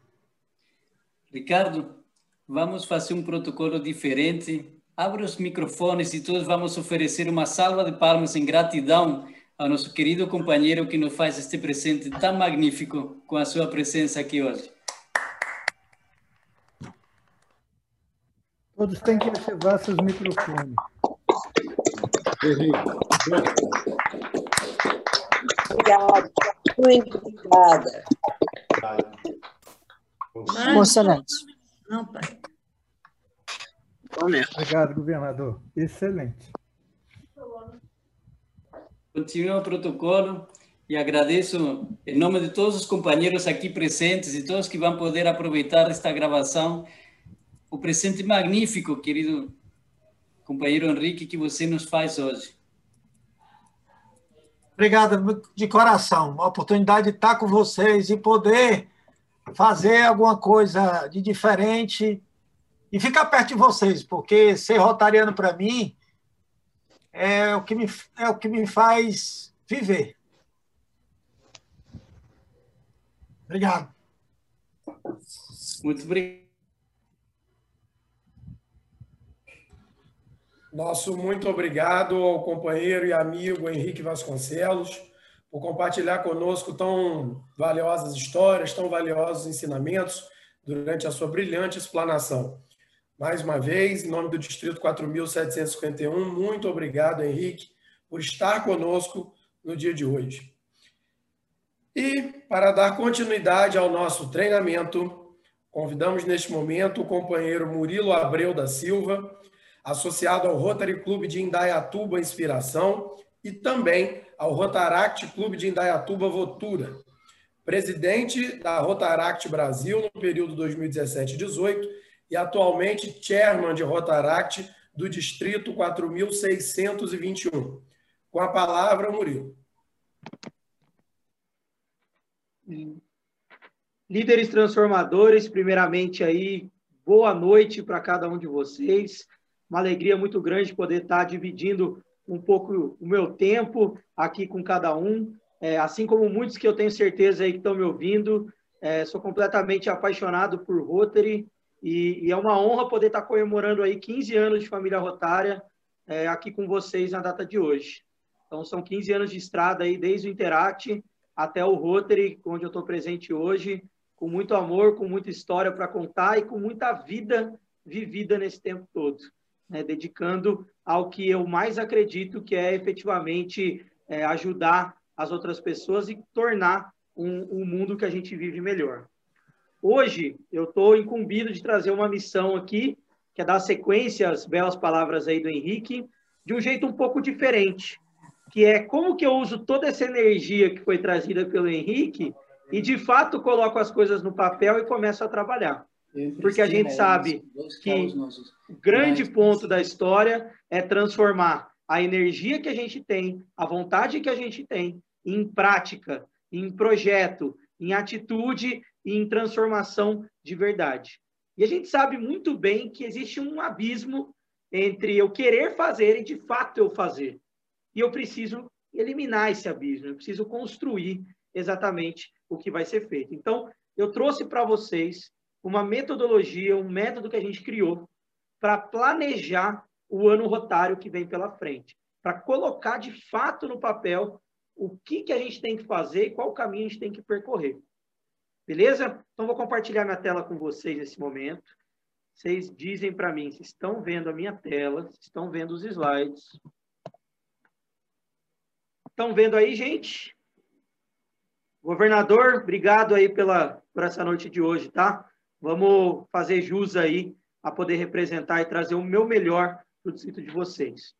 Ricardo, Vamos fazer um protocolo diferente. Abra os microfones e todos vamos oferecer uma salva de palmas em gratidão ao nosso querido companheiro que nos faz este presente tão magnífico com a sua presença aqui hoje. Todos têm que ativar seus microfones. Obrigada, muito obrigada. Emocionante. Não, pai. Obrigado, governador. Excelente. Continua o protocolo e agradeço, em nome de todos os companheiros aqui presentes e todos que vão poder aproveitar esta gravação, o presente magnífico, querido companheiro Henrique, que você nos faz hoje. Obrigado de coração. Uma oportunidade de estar com vocês e poder fazer alguma coisa de diferente e ficar perto de vocês, porque ser rotariano para mim é o que me, é o que me faz viver. Obrigado. Muito obrigado. Nosso muito obrigado ao companheiro e amigo Henrique Vasconcelos por compartilhar conosco tão valiosas histórias, tão valiosos ensinamentos durante a sua brilhante explanação. Mais uma vez, em nome do Distrito 4751, muito obrigado, Henrique, por estar conosco no dia de hoje. E, para dar continuidade ao nosso treinamento, convidamos neste momento o companheiro Murilo Abreu da Silva, associado ao Rotary Clube de Indaiatuba Inspiração e também ao Rotaract Clube de Indaiatuba Votura, presidente da Rotaract Brasil no período 2017-18 e atualmente chairman de Rotaract do Distrito 4621. Com a palavra, Murilo. Líderes transformadores, primeiramente aí, boa noite para cada um de vocês. Uma alegria muito grande poder estar dividindo um pouco o meu tempo aqui com cada um. É, assim como muitos que eu tenho certeza aí que estão me ouvindo, é, sou completamente apaixonado por Rotary e, e, é uma honra poder estar comemorando aí 15 anos de família rotária é, aqui com vocês na data de hoje. Então, são 15 anos de estrada aí, desde o Interact até o Rotary, onde eu estou presente hoje, com muito amor, com muita história para contar e com muita vida vivida nesse tempo todo, né? dedicando ao que eu mais acredito, que é efetivamente é, ajudar as outras pessoas e tornar um, um mundo que a gente vive melhor. Hoje, eu estou incumbido de trazer uma missão aqui, que é dar sequência às belas palavras aí do Henrique, de um jeito um pouco diferente, que é como que eu uso toda essa energia que foi trazida pelo Henrique e, de fato, coloco as coisas no papel e começo a trabalhar. Porque a gente sabe que o grande ponto da história é transformar a energia que a gente tem, a vontade que a gente tem, em prática, em projeto, em atitude e em transformação de verdade. E a gente sabe muito bem que existe um abismo entre eu querer fazer e de fato eu fazer. E eu preciso eliminar esse abismo, eu preciso construir exatamente o que vai ser feito. Então, eu trouxe para vocês uma metodologia, um método que a gente criou para planejar o ano rotário que vem pela frente, para colocar de fato no papel o que, que a gente tem que fazer e qual caminho a gente tem que percorrer. Beleza? Então, vou compartilhar minha tela com vocês nesse momento. Vocês dizem para mim se estão vendo a minha tela, se estão vendo os slides. Estão vendo aí, gente? Governador, obrigado aí pela, por essa noite de hoje, tá? Vamos fazer jus aí a poder representar e trazer o meu melhor para o distrito de vocês.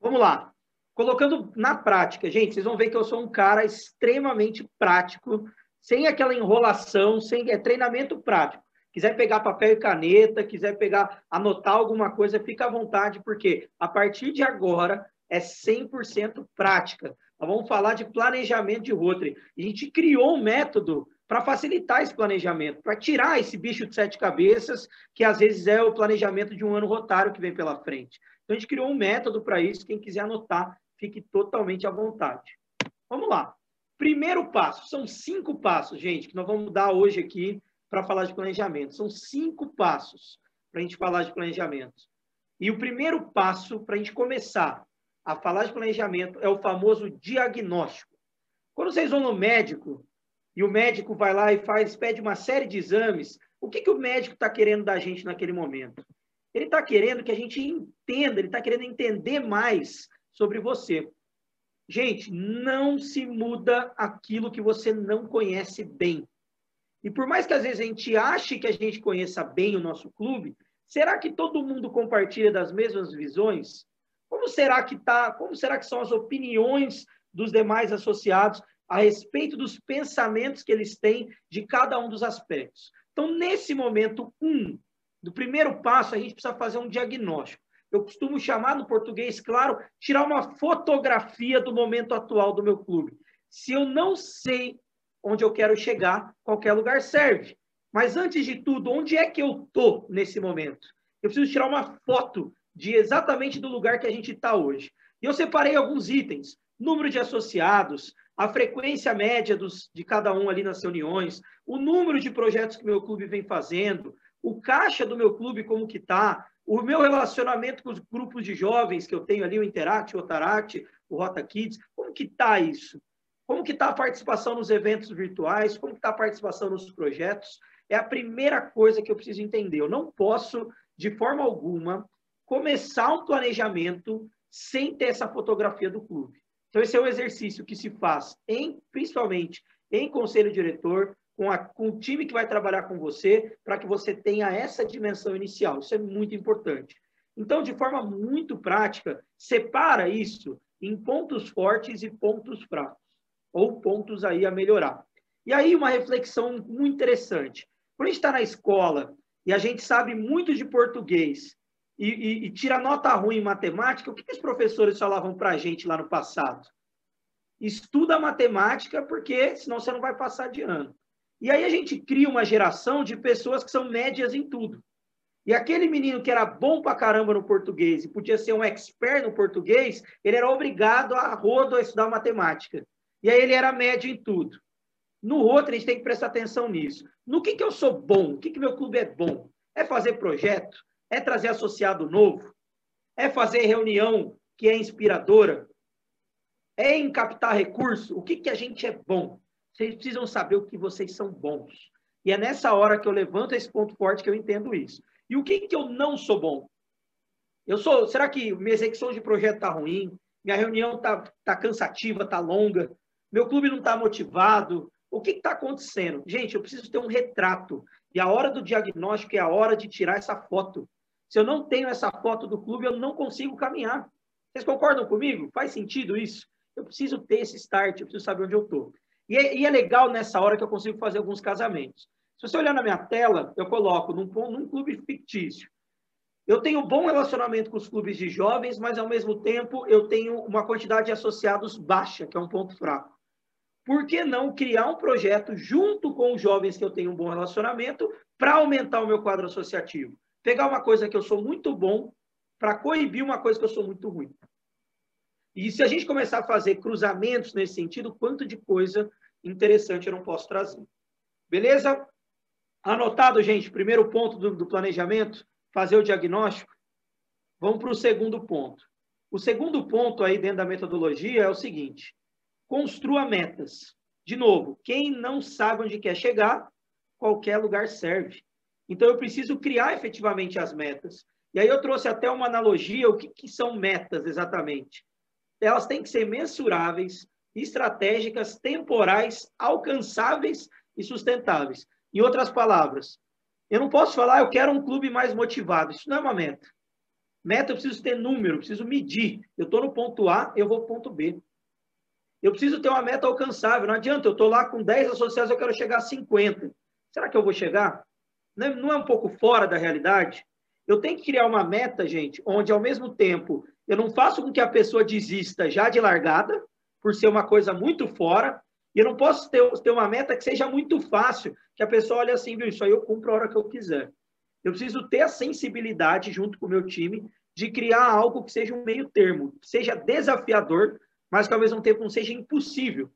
Vamos lá. Colocando na prática, gente, vocês vão ver que eu sou um cara extremamente prático sem aquela enrolação, sem é treinamento prático. Quiser pegar papel e caneta, quiser pegar, anotar alguma coisa, fica à vontade, porque a partir de agora é 100% prática. Nós vamos falar de planejamento de Rotary. A gente criou um método para facilitar esse planejamento, para tirar esse bicho de sete cabeças, que às vezes é o planejamento de um ano rotário que vem pela frente. Então, a gente criou um método para isso. Quem quiser anotar, fique totalmente à vontade. Vamos lá. Primeiro passo, são cinco passos, gente, que nós vamos dar hoje aqui para falar de planejamento. São cinco passos para a gente falar de planejamento. E o primeiro passo para a gente começar a falar de planejamento é o famoso diagnóstico. Quando vocês vão no médico e o médico vai lá e faz, pede uma série de exames, o que, que o médico está querendo da gente naquele momento? Ele está querendo que a gente entenda, ele está querendo entender mais sobre você. Gente, não se muda aquilo que você não conhece bem. E por mais que às vezes a gente ache que a gente conheça bem o nosso clube, será que todo mundo compartilha das mesmas visões? Como será que tá? Como será que são as opiniões dos demais associados a respeito dos pensamentos que eles têm de cada um dos aspectos? Então, nesse momento um, do primeiro passo, a gente precisa fazer um diagnóstico. Eu costumo chamar no português, claro, tirar uma fotografia do momento atual do meu clube. Se eu não sei onde eu quero chegar, qualquer lugar serve. Mas antes de tudo, onde é que eu estou nesse momento? Eu preciso tirar uma foto de exatamente do lugar que a gente está hoje. E eu separei alguns itens: número de associados, a frequência média dos, de cada um ali nas reuniões, o número de projetos que meu clube vem fazendo, o caixa do meu clube como que está, o meu relacionamento com os grupos de jovens que eu tenho ali, o Interact, o Otaract, o Rota Kids, como que está isso? Como que está a participação nos eventos virtuais? Como está a participação nos projetos? É a primeira coisa que eu preciso entender. Eu não posso, de forma alguma, começar um planejamento sem ter essa fotografia do clube. Então, esse é um exercício que se faz, em, principalmente em conselho diretor, com, a, com o time que vai trabalhar com você, para que você tenha essa dimensão inicial. Isso é muito importante. Então, de forma muito prática, separa isso em pontos fortes e pontos fracos ou pontos aí a melhorar. E aí uma reflexão muito interessante. Quando a gente está na escola e a gente sabe muito de português e, e, e tira nota ruim em matemática, o que, que os professores falavam para a gente lá no passado? Estuda matemática porque senão você não vai passar de ano. E aí a gente cria uma geração de pessoas que são médias em tudo. E aquele menino que era bom pra caramba no português e podia ser um expert no português, ele era obrigado a rodo a estudar matemática. E aí ele era médio em tudo. No outro, a gente tem que prestar atenção nisso. No que, que eu sou bom? O que, que meu clube é bom? É fazer projeto? É trazer associado novo? É fazer reunião que é inspiradora? É em captar recurso? O que, que a gente é bom? Vocês precisam saber o que vocês são bons. E é nessa hora que eu levanto esse ponto forte que eu entendo isso. E o que, que eu não sou bom? Eu sou. Será que minha execução de projeto está ruim? Minha reunião está tá cansativa, está longa? meu clube não está motivado. O que está acontecendo? Gente, eu preciso ter um retrato. E a hora do diagnóstico é a hora de tirar essa foto. Se eu não tenho essa foto do clube, eu não consigo caminhar. Vocês concordam comigo? Faz sentido isso? Eu preciso ter esse start, eu preciso saber onde eu estou. E, é, e é legal nessa hora que eu consigo fazer alguns casamentos. Se você olhar na minha tela, eu coloco num, num clube fictício. Eu tenho bom relacionamento com os clubes de jovens, mas ao mesmo tempo eu tenho uma quantidade de associados baixa, que é um ponto fraco por que não criar um projeto junto com os jovens que eu tenho um bom relacionamento para aumentar o meu quadro associativo? Pegar uma coisa que eu sou muito bom para coibir uma coisa que eu sou muito ruim. E se a gente começar a fazer cruzamentos nesse sentido, quanto de coisa interessante eu não posso trazer. Beleza? Anotado, gente, primeiro ponto do, do planejamento, fazer o diagnóstico. Vamos para o segundo ponto. O segundo ponto aí dentro da metodologia é o seguinte: Construa metas. De novo, quem não sabe onde quer chegar, qualquer lugar serve. Então, eu preciso criar efetivamente as metas. E aí eu trouxe até uma analogia, o que, que são metas exatamente? Elas têm que ser mensuráveis, estratégicas, temporais, alcançáveis e sustentáveis. Em outras palavras, eu não posso falar, eu quero um clube mais motivado. Isso não é uma meta. Meta, eu preciso ter número, eu preciso medir. Eu estou no ponto A, eu vou para o ponto B. Eu preciso ter uma meta alcançável. Não adianta, eu estou lá com 10 associados, eu quero chegar a 50. Será que eu vou chegar? É, não é um pouco fora da realidade? Eu tenho que criar uma meta, gente, onde ao mesmo tempo eu não faço com que a pessoa desista já de largada, por ser uma coisa muito fora, e eu não posso ter, ter uma meta que seja muito fácil, que a pessoa olhe assim, viu, isso aí eu cumpro a hora que eu quiser. Eu preciso ter a sensibilidade, junto com o meu time, de criar algo que seja um meio termo, que seja desafiador, mas que ao mesmo tempo não seja impossível.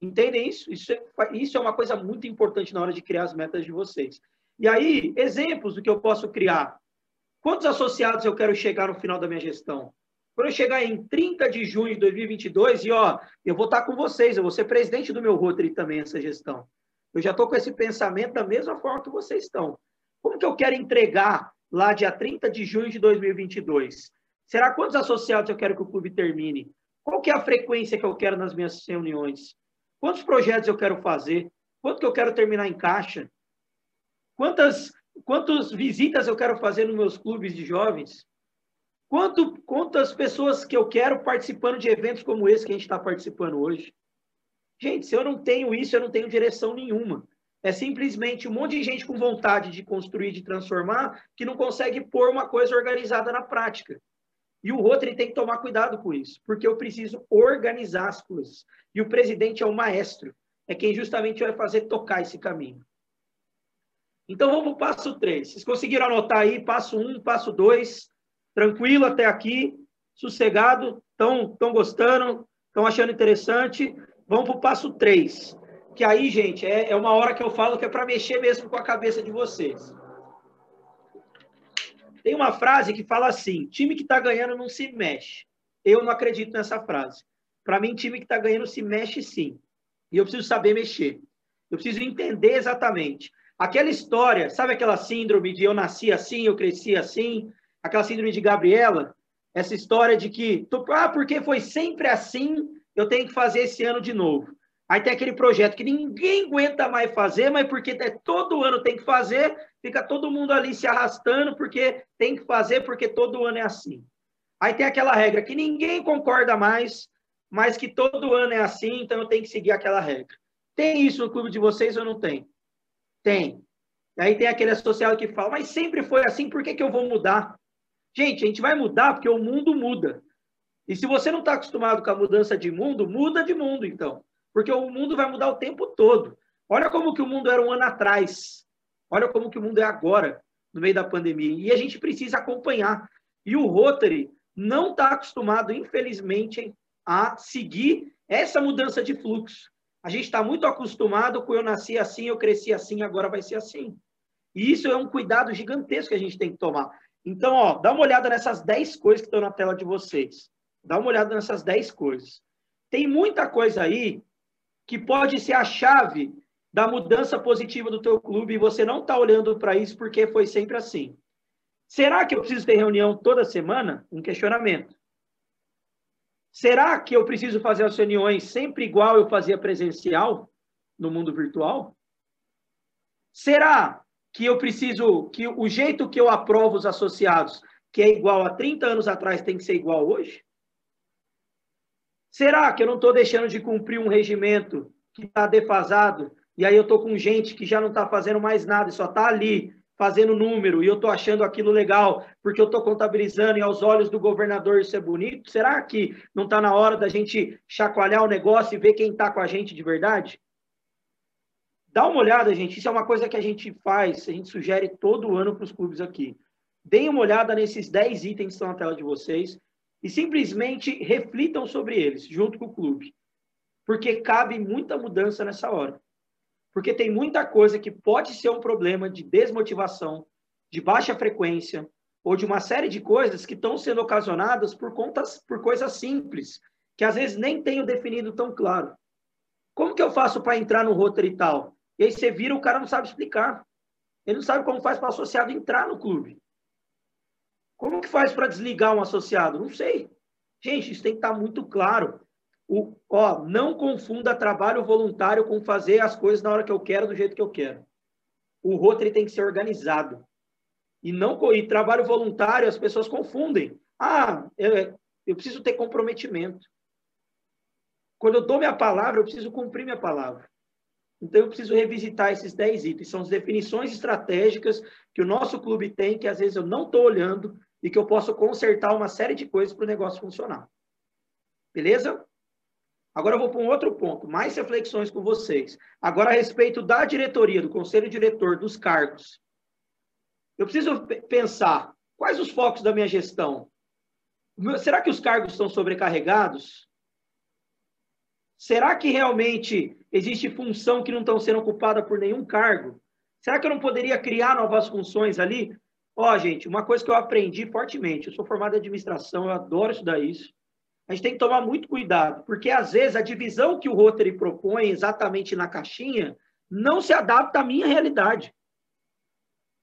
Entendem isso? Isso é, isso é uma coisa muito importante na hora de criar as metas de vocês. E aí, exemplos do que eu posso criar. Quantos associados eu quero chegar no final da minha gestão? Quando eu chegar em 30 de junho de 2022, e ó, eu vou estar com vocês, eu vou ser presidente do meu Rotary também, essa gestão. Eu já estou com esse pensamento da mesma forma que vocês estão. Como que eu quero entregar lá dia 30 de junho de 2022? Será quantos associados eu quero que o clube termine? Qual que é a frequência que eu quero nas minhas reuniões? Quantos projetos eu quero fazer? Quanto que eu quero terminar em caixa? Quantas, quantas visitas eu quero fazer nos meus clubes de jovens? Quanto, quantas pessoas que eu quero participando de eventos como esse que a gente está participando hoje? Gente, se eu não tenho isso, eu não tenho direção nenhuma. É simplesmente um monte de gente com vontade de construir, de transformar, que não consegue pôr uma coisa organizada na prática. E o Rotary tem que tomar cuidado com isso, porque eu preciso organizar as coisas. E o presidente é o maestro, é quem justamente vai fazer tocar esse caminho. Então vamos para o passo 3. Vocês conseguiram anotar aí, passo 1, passo 2, tranquilo até aqui, sossegado, estão gostando, estão achando interessante. Vamos para o passo 3, que aí, gente, é, é uma hora que eu falo que é para mexer mesmo com a cabeça de vocês. Tem uma frase que fala assim: time que está ganhando não se mexe. Eu não acredito nessa frase. Para mim, time que está ganhando se mexe sim. E eu preciso saber mexer. Eu preciso entender exatamente. Aquela história, sabe aquela síndrome de eu nasci assim, eu cresci assim? Aquela síndrome de Gabriela? Essa história de que, ah, porque foi sempre assim, eu tenho que fazer esse ano de novo. Aí tem aquele projeto que ninguém aguenta mais fazer, mas porque é, todo ano tem que fazer, fica todo mundo ali se arrastando porque tem que fazer, porque todo ano é assim. Aí tem aquela regra que ninguém concorda mais, mas que todo ano é assim, então eu tenho que seguir aquela regra. Tem isso no clube de vocês ou não tem? Tem. Aí tem aquele associado que fala, mas sempre foi assim, por que, que eu vou mudar? Gente, a gente vai mudar porque o mundo muda. E se você não está acostumado com a mudança de mundo, muda de mundo, então porque o mundo vai mudar o tempo todo. Olha como que o mundo era um ano atrás. Olha como que o mundo é agora, no meio da pandemia. E a gente precisa acompanhar. E o Rotary não está acostumado, infelizmente, a seguir essa mudança de fluxo. A gente está muito acostumado com eu nasci assim, eu cresci assim, agora vai ser assim. E isso é um cuidado gigantesco que a gente tem que tomar. Então, ó, dá uma olhada nessas 10 coisas que estão na tela de vocês. Dá uma olhada nessas 10 coisas. Tem muita coisa aí que pode ser a chave da mudança positiva do teu clube e você não está olhando para isso porque foi sempre assim. Será que eu preciso ter reunião toda semana? Um questionamento. Será que eu preciso fazer as reuniões sempre igual eu fazia presencial no mundo virtual? Será que eu preciso que o jeito que eu aprovo os associados, que é igual a 30 anos atrás, tem que ser igual hoje? Será que eu não estou deixando de cumprir um regimento que está defasado e aí eu estou com gente que já não está fazendo mais nada, só está ali fazendo número e eu estou achando aquilo legal porque eu estou contabilizando e aos olhos do governador isso é bonito? Será que não está na hora da gente chacoalhar o negócio e ver quem está com a gente de verdade? Dá uma olhada, gente. Isso é uma coisa que a gente faz, a gente sugere todo ano para os clubes aqui. Deem uma olhada nesses 10 itens que estão na tela de vocês e simplesmente reflitam sobre eles, junto com o clube. Porque cabe muita mudança nessa hora. Porque tem muita coisa que pode ser um problema de desmotivação, de baixa frequência, ou de uma série de coisas que estão sendo ocasionadas por, contas, por coisas simples, que às vezes nem tenho definido tão claro. Como que eu faço para entrar no Rotary e tal? E aí você vira, o cara não sabe explicar. Ele não sabe como faz para o associado entrar no clube. Como que faz para desligar um associado? Não sei. Gente, isso tem que estar tá muito claro. O, ó, não confunda trabalho voluntário com fazer as coisas na hora que eu quero, do jeito que eu quero. O Rotary tem que ser organizado. E não e trabalho voluntário as pessoas confundem. Ah, eu, eu preciso ter comprometimento. Quando eu dou minha palavra, eu preciso cumprir minha palavra. Então, eu preciso revisitar esses 10 itens. São as definições estratégicas que o nosso clube tem, que às vezes eu não estou olhando, e que eu posso consertar uma série de coisas para o negócio funcionar. Beleza? Agora eu vou para um outro ponto, mais reflexões com vocês. Agora a respeito da diretoria, do conselho diretor, dos cargos. Eu preciso pensar quais os focos da minha gestão. Será que os cargos estão sobrecarregados? Será que realmente existe função que não estão sendo ocupada por nenhum cargo? Será que eu não poderia criar novas funções ali? Ó, gente, uma coisa que eu aprendi fortemente, eu sou formado em administração, eu adoro estudar isso. A gente tem que tomar muito cuidado, porque às vezes a divisão que o Rotary propõe exatamente na caixinha não se adapta à minha realidade.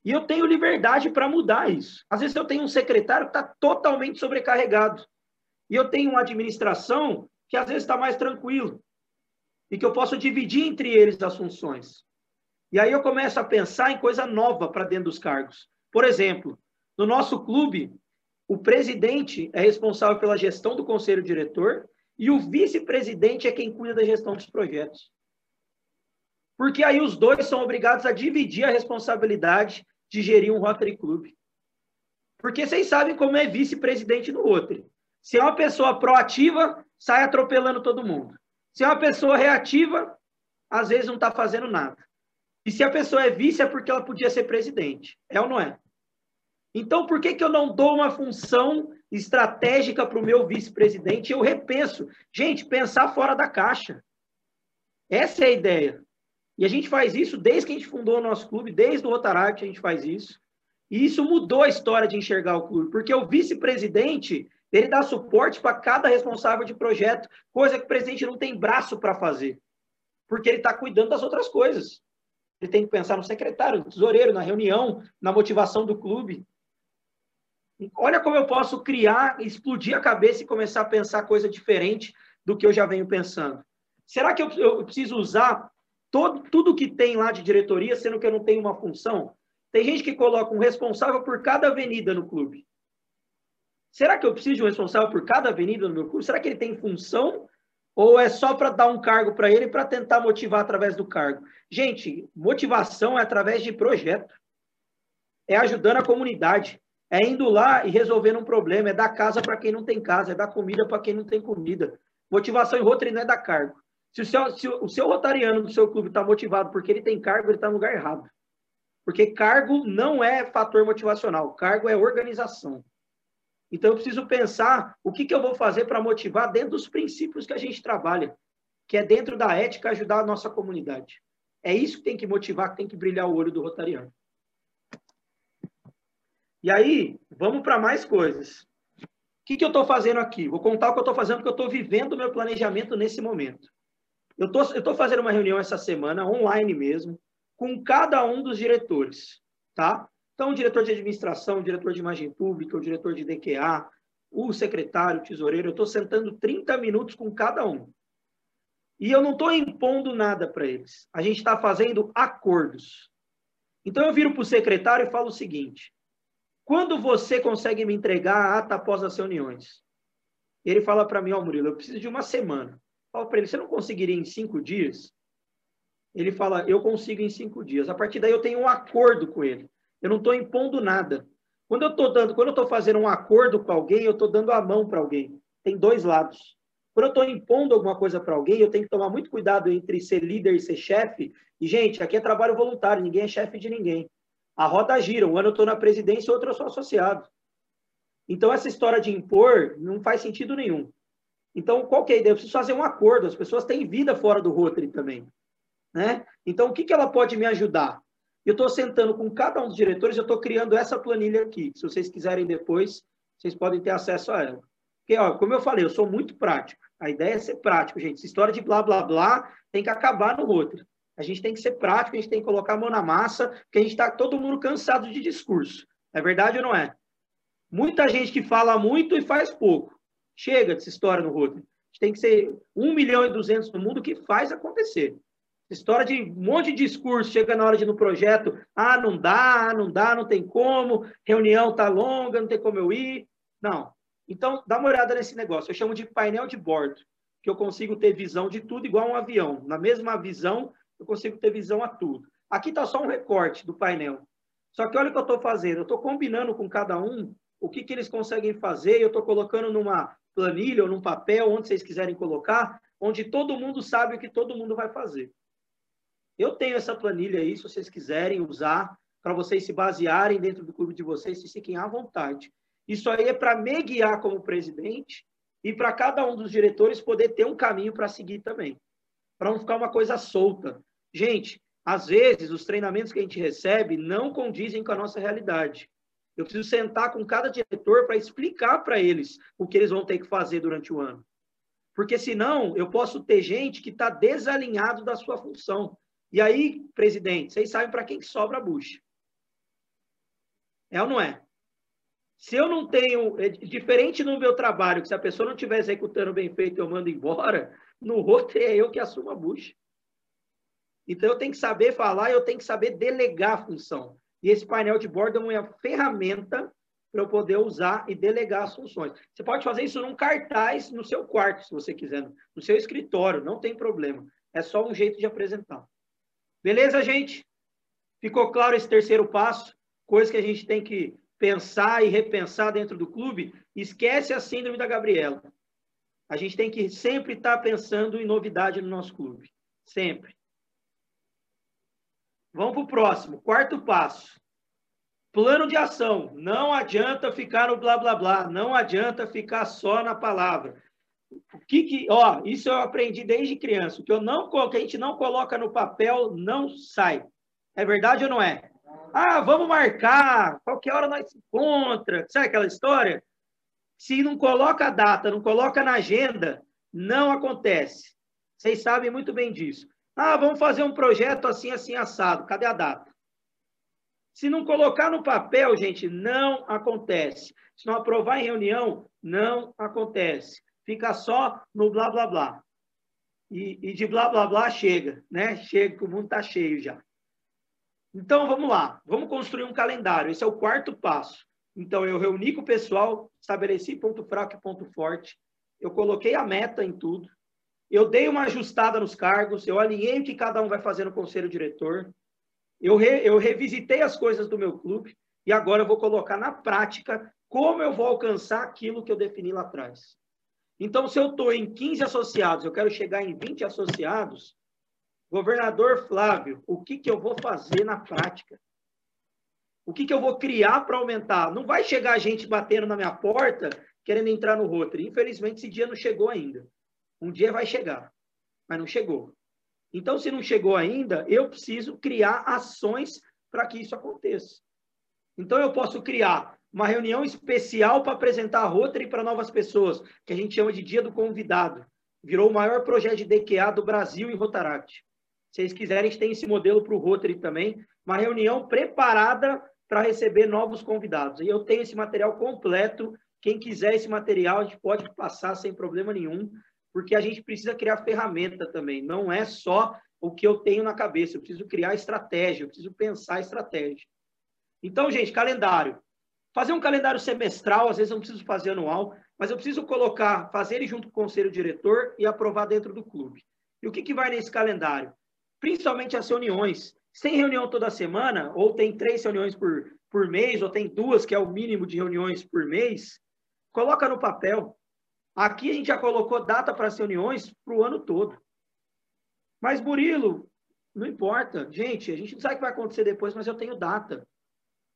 E eu tenho liberdade para mudar isso. Às vezes eu tenho um secretário que está totalmente sobrecarregado. E eu tenho uma administração que às vezes está mais tranquilo. E que eu posso dividir entre eles as funções. E aí eu começo a pensar em coisa nova para dentro dos cargos. Por exemplo, no nosso clube, o presidente é responsável pela gestão do conselho diretor e o vice-presidente é quem cuida da gestão dos projetos. Porque aí os dois são obrigados a dividir a responsabilidade de gerir um Rotary Club. Porque vocês sabem como é vice-presidente no Rotary. Se é uma pessoa proativa, sai atropelando todo mundo. Se é uma pessoa reativa, às vezes não está fazendo nada. E se a pessoa é vice, é porque ela podia ser presidente. É ou não é? Então, por que, que eu não dou uma função estratégica para o meu vice-presidente? Eu repenso. Gente, pensar fora da caixa. Essa é a ideia. E a gente faz isso desde que a gente fundou o nosso clube, desde o Rotaract a gente faz isso. E isso mudou a história de enxergar o clube, porque o vice-presidente, ele dá suporte para cada responsável de projeto, coisa que o presidente não tem braço para fazer, porque ele está cuidando das outras coisas. Ele tem que pensar no secretário, no tesoureiro, na reunião, na motivação do clube. Olha como eu posso criar, explodir a cabeça e começar a pensar coisa diferente do que eu já venho pensando. Será que eu, eu preciso usar todo, tudo que tem lá de diretoria, sendo que eu não tenho uma função? Tem gente que coloca um responsável por cada avenida no clube. Será que eu preciso de um responsável por cada avenida no meu clube? Será que ele tem função? Ou é só para dar um cargo para ele para tentar motivar através do cargo? Gente, motivação é através de projeto. É ajudando a comunidade. É indo lá e resolvendo um problema, é dar casa para quem não tem casa, é dar comida para quem não tem comida. Motivação em Rotary não é dar cargo. Se o seu, se o seu rotariano do seu clube está motivado porque ele tem cargo, ele está no lugar errado. Porque cargo não é fator motivacional, cargo é organização. Então eu preciso pensar o que, que eu vou fazer para motivar dentro dos princípios que a gente trabalha, que é dentro da ética ajudar a nossa comunidade. É isso que tem que motivar, que tem que brilhar o olho do rotariano. E aí, vamos para mais coisas. O que, que eu estou fazendo aqui? Vou contar o que eu estou fazendo, porque eu estou vivendo o meu planejamento nesse momento. Eu estou fazendo uma reunião essa semana, online mesmo, com cada um dos diretores, tá? Então, o diretor de administração, o diretor de imagem pública, o diretor de DQA, o secretário, o tesoureiro, eu estou sentando 30 minutos com cada um. E eu não estou impondo nada para eles. A gente está fazendo acordos. Então, eu viro para o secretário e falo o seguinte: quando você consegue me entregar a ata após as reuniões? Ele fala para mim, ó, oh, Murilo, eu preciso de uma semana. Eu falo para ele, você não conseguiria em cinco dias? Ele fala, eu consigo em cinco dias. A partir daí eu tenho um acordo com ele. Eu não estou impondo nada. Quando eu estou dando, quando eu estou fazendo um acordo com alguém, eu estou dando a mão para alguém. Tem dois lados. Quando eu estou impondo alguma coisa para alguém, eu tenho que tomar muito cuidado entre ser líder e ser chefe. E, gente, aqui é trabalho voluntário, ninguém é chefe de ninguém. A roda gira. Um ano eu estou na presidência, outro eu sou associado. Então, essa história de impor não faz sentido nenhum. Então, qual que é a ideia? Eu preciso fazer um acordo. As pessoas têm vida fora do Rotary também. Né? Então, o que, que ela pode me ajudar? Eu estou sentando com cada um dos diretores, eu estou criando essa planilha aqui. Se vocês quiserem depois, vocês podem ter acesso a ela. Porque, ó, como eu falei, eu sou muito prático. A ideia é ser prático, gente. Essa história de blá, blá, blá tem que acabar no Rotary. A gente tem que ser prático, a gente tem que colocar a mão na massa, porque a gente está todo mundo cansado de discurso. É verdade ou não é? Muita gente que fala muito e faz pouco. Chega dessa história no Rotary. A gente tem que ser 1 milhão e 200 no mundo que faz acontecer. História de um monte de discurso, chega na hora de ir no projeto, ah, não dá, não dá, não tem como, reunião tá longa, não tem como eu ir. Não. Então, dá uma olhada nesse negócio. Eu chamo de painel de bordo, que eu consigo ter visão de tudo igual um avião. Na mesma visão, eu consigo ter visão a tudo. Aqui está só um recorte do painel. Só que olha o que eu estou fazendo. Eu estou combinando com cada um o que, que eles conseguem fazer. Eu estou colocando numa planilha ou num papel, onde vocês quiserem colocar, onde todo mundo sabe o que todo mundo vai fazer. Eu tenho essa planilha aí, se vocês quiserem usar, para vocês se basearem dentro do clube de vocês, se fiquem à vontade. Isso aí é para me guiar como presidente e para cada um dos diretores poder ter um caminho para seguir também para não ficar uma coisa solta. Gente, às vezes os treinamentos que a gente recebe não condizem com a nossa realidade. Eu preciso sentar com cada diretor para explicar para eles o que eles vão ter que fazer durante o ano. Porque senão eu posso ter gente que está desalinhado da sua função. E aí, presidente, vocês sabem para quem que sobra a bucha. É ou não é? Se eu não tenho, é diferente no meu trabalho, que se a pessoa não estiver executando bem feito, eu mando embora, no outro é eu que assumo a bucha. Então eu tenho que saber falar, eu tenho que saber delegar a função. E esse painel de bordo é uma ferramenta para eu poder usar e delegar as funções. Você pode fazer isso num cartaz no seu quarto, se você quiser, no seu escritório, não tem problema. É só um jeito de apresentar. Beleza, gente? Ficou claro esse terceiro passo? Coisa que a gente tem que pensar e repensar dentro do clube. Esquece a síndrome da Gabriela. A gente tem que sempre estar pensando em novidade no nosso clube. Sempre. Vamos para o próximo. Quarto passo. Plano de ação. Não adianta ficar no blá blá blá. Não adianta ficar só na palavra. O que que, ó, isso eu aprendi desde criança. O que eu não, que a gente não coloca no papel não sai. É verdade ou não é? Ah, vamos marcar. Qualquer hora nós se encontra. Sabe aquela história? Se não coloca a data, não coloca na agenda, não acontece. Vocês sabem muito bem disso. Ah, vamos fazer um projeto assim, assim, assado. Cadê a data? Se não colocar no papel, gente, não acontece. Se não aprovar em reunião, não acontece. Fica só no blá, blá, blá. E, e de blá, blá, blá chega, né? Chega, que o mundo está cheio já. Então, vamos lá. Vamos construir um calendário. Esse é o quarto passo. Então, eu reuni com o pessoal, estabeleci ponto fraco e ponto forte. Eu coloquei a meta em tudo. Eu dei uma ajustada nos cargos. Eu alinhei o que cada um vai fazer no conselho diretor. Eu, re, eu revisitei as coisas do meu clube e agora eu vou colocar na prática como eu vou alcançar aquilo que eu defini lá atrás. Então, se eu estou em 15 associados, eu quero chegar em 20 associados, governador Flávio, o que, que eu vou fazer na prática? O que, que eu vou criar para aumentar? Não vai chegar gente batendo na minha porta querendo entrar no Rotary. Infelizmente, esse dia não chegou ainda. Um dia vai chegar, mas não chegou. Então, se não chegou ainda, eu preciso criar ações para que isso aconteça. Então, eu posso criar uma reunião especial para apresentar a Rotary para novas pessoas, que a gente chama de Dia do Convidado. Virou o maior projeto de DQA do Brasil em Rotaract. Se vocês quiserem, a gente tem esse modelo para o Rotary também. Uma reunião preparada para receber novos convidados. E eu tenho esse material completo. Quem quiser esse material, a gente pode passar sem problema nenhum porque a gente precisa criar ferramenta também. Não é só o que eu tenho na cabeça, eu preciso criar estratégia, eu preciso pensar estratégia. Então, gente, calendário. Fazer um calendário semestral, às vezes eu não preciso fazer anual, mas eu preciso colocar, fazer ele junto com o conselho diretor e aprovar dentro do clube. E o que, que vai nesse calendário? Principalmente as reuniões. Se tem reunião toda semana, ou tem três reuniões por, por mês, ou tem duas, que é o mínimo de reuniões por mês, coloca no papel. Aqui a gente já colocou data para as reuniões para o ano todo. Mas, Murilo, não importa. Gente, a gente não sabe o que vai acontecer depois, mas eu tenho data.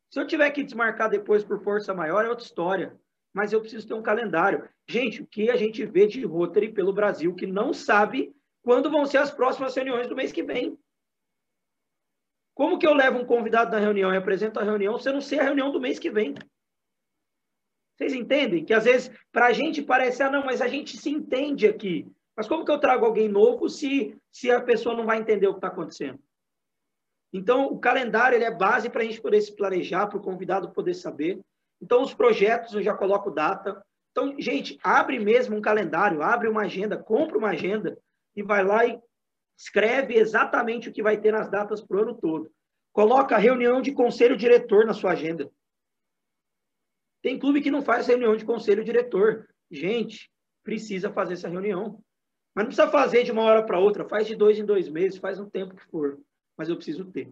Se eu tiver que desmarcar depois por força maior, é outra história. Mas eu preciso ter um calendário. Gente, o que a gente vê de Rotary pelo Brasil que não sabe quando vão ser as próximas reuniões do mês que vem? Como que eu levo um convidado na reunião e apresento a reunião se eu não sei a reunião do mês que vem? Vocês entendem? Que às vezes, para a gente parece, ah, não, mas a gente se entende aqui. Mas como que eu trago alguém novo se, se a pessoa não vai entender o que está acontecendo? Então, o calendário ele é base para a gente poder se planejar, para o convidado poder saber. Então, os projetos eu já coloco data. Então, gente, abre mesmo um calendário, abre uma agenda, compra uma agenda e vai lá e escreve exatamente o que vai ter nas datas para o ano todo. Coloca reunião de conselho diretor na sua agenda. Tem clube que não faz reunião de conselho diretor. Gente, precisa fazer essa reunião. Mas não precisa fazer de uma hora para outra. Faz de dois em dois meses, faz um tempo que for. Mas eu preciso ter.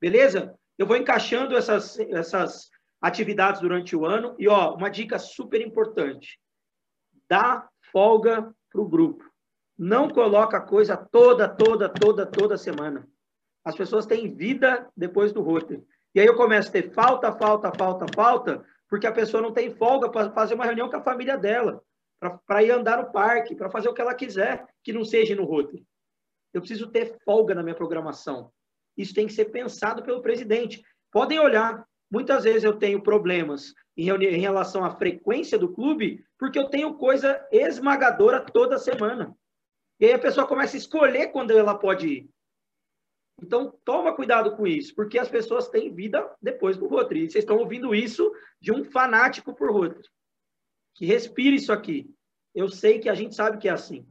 Beleza? Eu vou encaixando essas, essas atividades durante o ano. E, ó, uma dica super importante. Dá folga para o grupo. Não coloca coisa toda, toda, toda, toda semana. As pessoas têm vida depois do roteiro. E aí eu começo a ter falta, falta, falta, falta porque a pessoa não tem folga para fazer uma reunião com a família dela, para ir andar no parque, para fazer o que ela quiser, que não seja no roteiro. Eu preciso ter folga na minha programação. Isso tem que ser pensado pelo presidente. Podem olhar. Muitas vezes eu tenho problemas em, em relação à frequência do clube, porque eu tenho coisa esmagadora toda semana. E aí a pessoa começa a escolher quando ela pode ir. Então, toma cuidado com isso, porque as pessoas têm vida depois do Rotary. E vocês estão ouvindo isso de um fanático por Rotary. Que respire isso aqui. Eu sei que a gente sabe que é assim.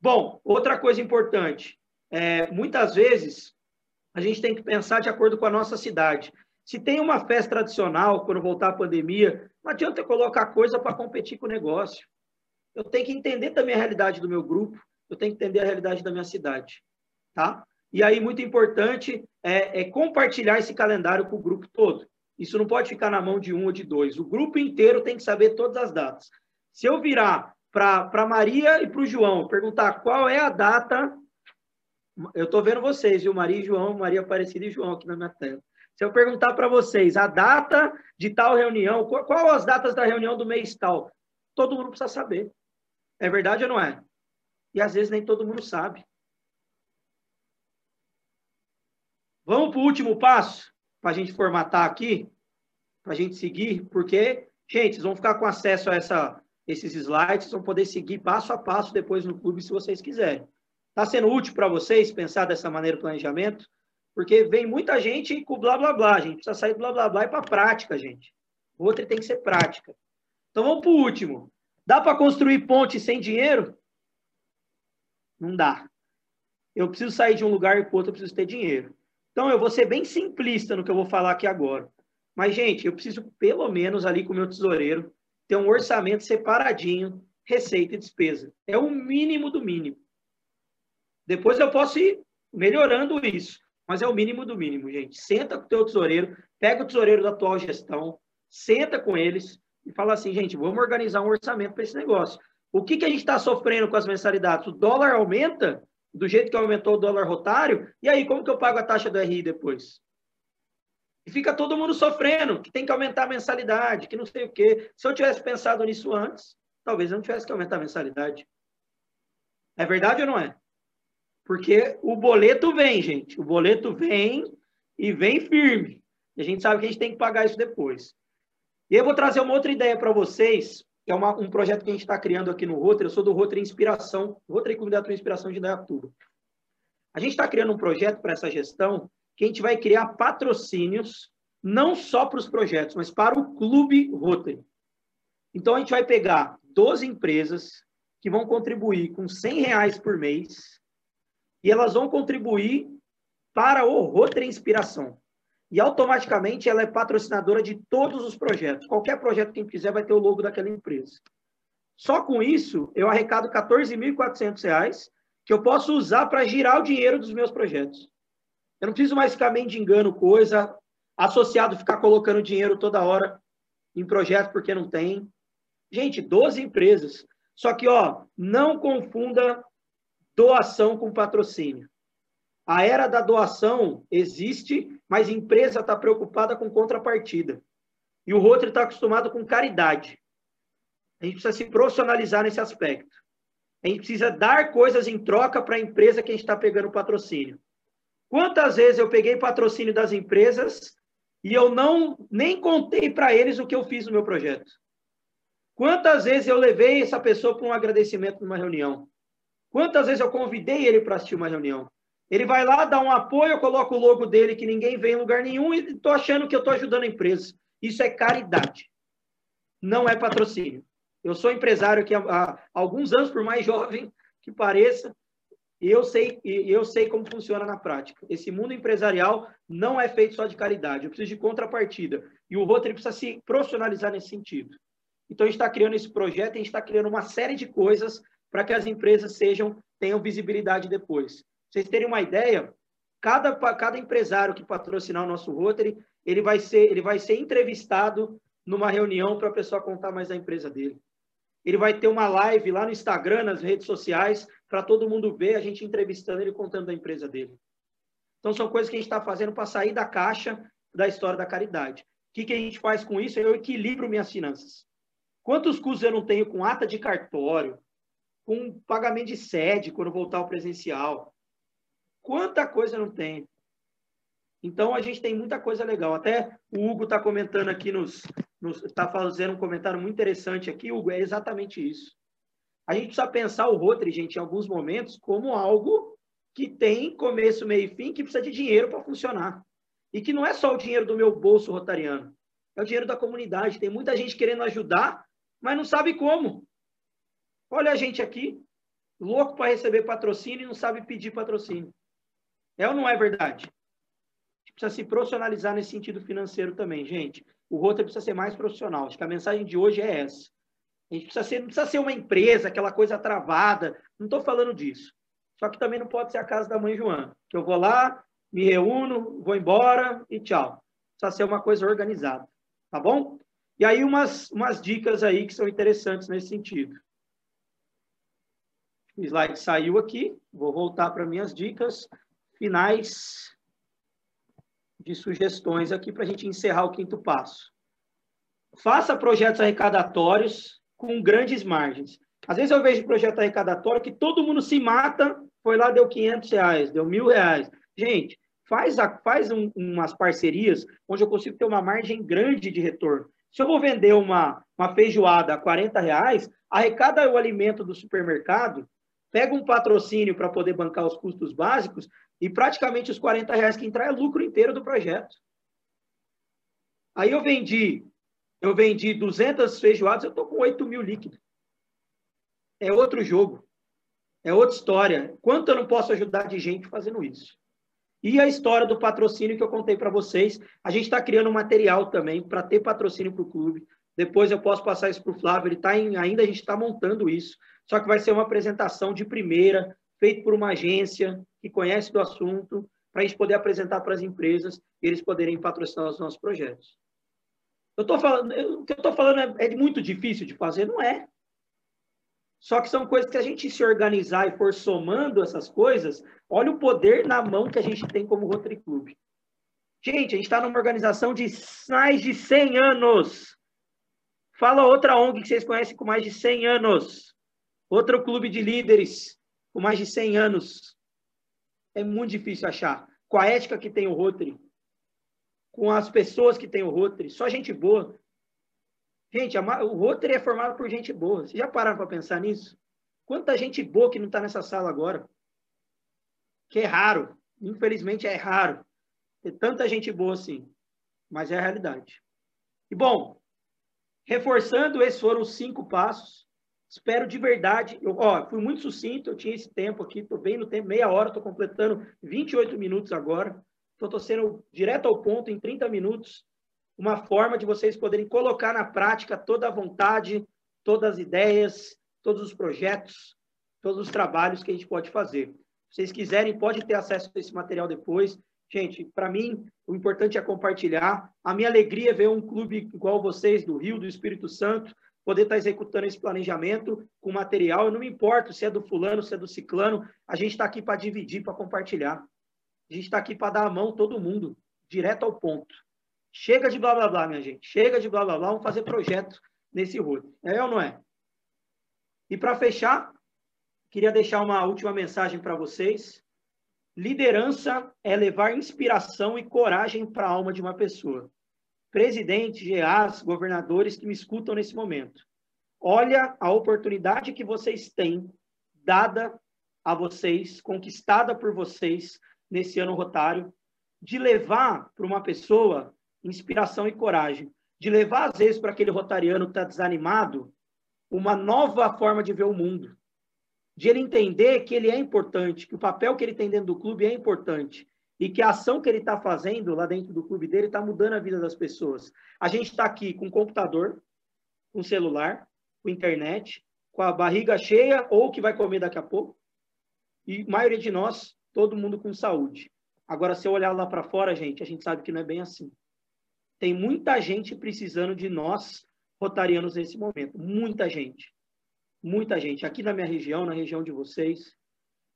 Bom, outra coisa importante. É, muitas vezes, a gente tem que pensar de acordo com a nossa cidade. Se tem uma festa tradicional, quando voltar a pandemia, não adianta eu colocar coisa para competir com o negócio. Eu tenho que entender também a realidade do meu grupo, eu tenho que entender a realidade da minha cidade tá? E aí, muito importante é, é compartilhar esse calendário com o grupo todo. Isso não pode ficar na mão de um ou de dois. O grupo inteiro tem que saber todas as datas. Se eu virar para Maria e para o João, perguntar qual é a data, eu estou vendo vocês, viu? Maria e João, Maria Aparecida e João aqui na minha tela. Se eu perguntar para vocês a data de tal reunião, qual, qual as datas da reunião do mês tal, todo mundo precisa saber. É verdade ou não é? E às vezes nem todo mundo sabe. Vamos para o último passo, para a gente formatar aqui, para a gente seguir, porque, gente, vocês vão ficar com acesso a essa, esses slides, vão poder seguir passo a passo depois no clube, se vocês quiserem. Está sendo útil para vocês pensar dessa maneira o planejamento? Porque vem muita gente com blá blá blá, gente precisa sair do blá blá blá e para prática, gente. O outro tem que ser prática. Então vamos para o último. Dá para construir ponte sem dinheiro? Não dá. Eu preciso sair de um lugar para o outro, eu preciso ter dinheiro. Então, eu vou ser bem simplista no que eu vou falar aqui agora. Mas, gente, eu preciso, pelo menos, ali com o meu tesoureiro, ter um orçamento separadinho, receita e despesa. É o mínimo do mínimo. Depois eu posso ir melhorando isso, mas é o mínimo do mínimo, gente. Senta com o teu tesoureiro, pega o tesoureiro da atual gestão, senta com eles e fala assim, gente, vamos organizar um orçamento para esse negócio. O que, que a gente está sofrendo com as mensalidades? O dólar aumenta, do jeito que aumentou o dólar rotário, e aí como que eu pago a taxa do RI depois? E fica todo mundo sofrendo, que tem que aumentar a mensalidade, que não sei o quê. Se eu tivesse pensado nisso antes, talvez eu não tivesse que aumentar a mensalidade. É verdade ou não é? Porque o boleto vem, gente. O boleto vem e vem firme. E a gente sabe que a gente tem que pagar isso depois. E eu vou trazer uma outra ideia para vocês, é uma, um projeto que a gente está criando aqui no Rotary. Eu sou do Rotary Inspiração, Rotary Comunidade de Inspiração de Indaiatuba. A gente está criando um projeto para essa gestão que a gente vai criar patrocínios não só para os projetos, mas para o Clube Rotary. Então, a gente vai pegar 12 empresas que vão contribuir com 100 reais por mês e elas vão contribuir para o Rotary Inspiração e automaticamente ela é patrocinadora de todos os projetos. Qualquer projeto que quiser vai ter o logo daquela empresa. Só com isso, eu arrecado R$ 14.400 que eu posso usar para girar o dinheiro dos meus projetos. Eu não preciso mais ficar mendigando coisa, associado ficar colocando dinheiro toda hora em projeto porque não tem. Gente, 12 empresas. Só que, ó, não confunda doação com patrocínio. A era da doação existe, mas empresa está preocupada com contrapartida. E o Rotary está acostumado com caridade. A gente precisa se profissionalizar nesse aspecto. A gente precisa dar coisas em troca para a empresa que a gente está pegando patrocínio. Quantas vezes eu peguei patrocínio das empresas e eu não nem contei para eles o que eu fiz no meu projeto? Quantas vezes eu levei essa pessoa para um agradecimento numa reunião? Quantas vezes eu convidei ele para assistir uma reunião? Ele vai lá, dá um apoio, eu coloco o logo dele que ninguém vê em lugar nenhum e estou achando que eu estou ajudando a empresa. Isso é caridade. Não é patrocínio. Eu sou empresário aqui há, há alguns anos, por mais jovem que pareça, e eu sei, eu sei como funciona na prática. Esse mundo empresarial não é feito só de caridade. Eu preciso de contrapartida. E o Rotary precisa se profissionalizar nesse sentido. Então, a gente está criando esse projeto, a gente está criando uma série de coisas para que as empresas sejam tenham visibilidade depois vocês terem uma ideia, cada, cada empresário que patrocinar o nosso Rotary, ele vai ser, ele vai ser entrevistado numa reunião para a pessoa contar mais da empresa dele. Ele vai ter uma live lá no Instagram, nas redes sociais, para todo mundo ver a gente entrevistando ele contando da empresa dele. Então, são coisas que a gente está fazendo para sair da caixa da história da caridade. O que, que a gente faz com isso? Eu equilibro minhas finanças. Quantos custos eu não tenho com ata de cartório, com pagamento de sede quando voltar ao presencial, Quanta coisa não tem. Então, a gente tem muita coisa legal. Até o Hugo está comentando aqui, nos está fazendo um comentário muito interessante aqui, Hugo, é exatamente isso. A gente precisa pensar o Rotary, gente, em alguns momentos, como algo que tem começo, meio e fim, que precisa de dinheiro para funcionar. E que não é só o dinheiro do meu bolso rotariano, é o dinheiro da comunidade. Tem muita gente querendo ajudar, mas não sabe como. Olha a gente aqui, louco para receber patrocínio e não sabe pedir patrocínio. É ou não é verdade? precisa se profissionalizar nesse sentido financeiro também, gente. O Rotary precisa ser mais profissional. Acho que a mensagem de hoje é essa. A gente precisa ser, não precisa ser uma empresa, aquela coisa travada. Não estou falando disso. Só que também não pode ser a casa da mãe Joana, que eu vou lá, me reúno, vou embora e tchau. Precisa ser uma coisa organizada, tá bom? E aí umas, umas dicas aí que são interessantes nesse sentido. O slide saiu aqui, vou voltar para minhas dicas finais de sugestões aqui para a gente encerrar o quinto passo. Faça projetos arrecadatórios com grandes margens. Às vezes eu vejo projeto arrecadatório que todo mundo se mata, foi lá, deu 500 reais, deu mil reais. Gente, faz, a, faz um, umas parcerias onde eu consigo ter uma margem grande de retorno. Se eu vou vender uma, uma feijoada a 40 reais, arrecada o alimento do supermercado, pega um patrocínio para poder bancar os custos básicos, e praticamente os 40 reais que entrar é lucro inteiro do projeto. Aí eu vendi, eu vendi 200 feijoadas, eu estou com 8 mil líquidos. É outro jogo. É outra história. Quanto eu não posso ajudar de gente fazendo isso? E a história do patrocínio que eu contei para vocês. A gente está criando um material também para ter patrocínio para o clube. Depois eu posso passar isso para o Flávio. Ele tá em, ainda a gente está montando isso. Só que vai ser uma apresentação de primeira, feito por uma agência que conhece do assunto, para a gente poder apresentar para as empresas e eles poderem patrocinar os nossos projetos. Eu tô falando, eu, o que eu estou falando é, é muito difícil de fazer? Não é. Só que são coisas que a gente se organizar e for somando essas coisas, olha o poder na mão que a gente tem como Rotary Club. Gente, a gente está numa organização de mais de 100 anos. Fala outra ONG que vocês conhecem com mais de 100 anos. Outro clube de líderes com mais de 100 anos. É muito difícil achar. Com a ética que tem o Rotary, com as pessoas que tem o Rotary, só gente boa. Gente, o Rotary é formado por gente boa. Vocês já pararam para pensar nisso? Quanta gente boa que não está nessa sala agora? Que é raro. Infelizmente é raro ter tanta gente boa assim. Mas é a realidade. E bom, reforçando, esses foram os cinco passos. Espero de verdade. Eu ó, fui muito sucinto, eu tinha esse tempo aqui, estou bem no tempo, meia hora, estou completando 28 minutos agora. Então, estou sendo direto ao ponto, em 30 minutos, uma forma de vocês poderem colocar na prática toda a vontade, todas as ideias, todos os projetos, todos os trabalhos que a gente pode fazer. Se vocês quiserem, pode ter acesso a esse material depois. Gente, para mim, o importante é compartilhar. A minha alegria é ver um clube igual vocês, do Rio, do Espírito Santo, poder estar executando esse planejamento com material. Eu não me importo se é do fulano, se é do ciclano. A gente está aqui para dividir, para compartilhar. A gente está aqui para dar a mão todo mundo, direto ao ponto. Chega de blá blá blá, minha gente. Chega de blá blá blá. Vamos fazer projeto nesse rodo. É ou não é? E para fechar, queria deixar uma última mensagem para vocês. Liderança é levar inspiração e coragem para a alma de uma pessoa presidentes, GAs, governadores que me escutam nesse momento. Olha a oportunidade que vocês têm dada a vocês, conquistada por vocês nesse ano rotário, de levar para uma pessoa inspiração e coragem, de levar às vezes para aquele rotariano que está desanimado uma nova forma de ver o mundo, de ele entender que ele é importante, que o papel que ele tem dentro do clube é importante e que a ação que ele está fazendo lá dentro do clube dele está mudando a vida das pessoas. A gente está aqui com computador, com celular, com internet, com a barriga cheia ou que vai comer daqui a pouco, e maioria de nós, todo mundo com saúde. Agora, se eu olhar lá para fora, gente, a gente sabe que não é bem assim. Tem muita gente precisando de nós, rotarianos, nesse momento. Muita gente. Muita gente. Aqui na minha região, na região de vocês.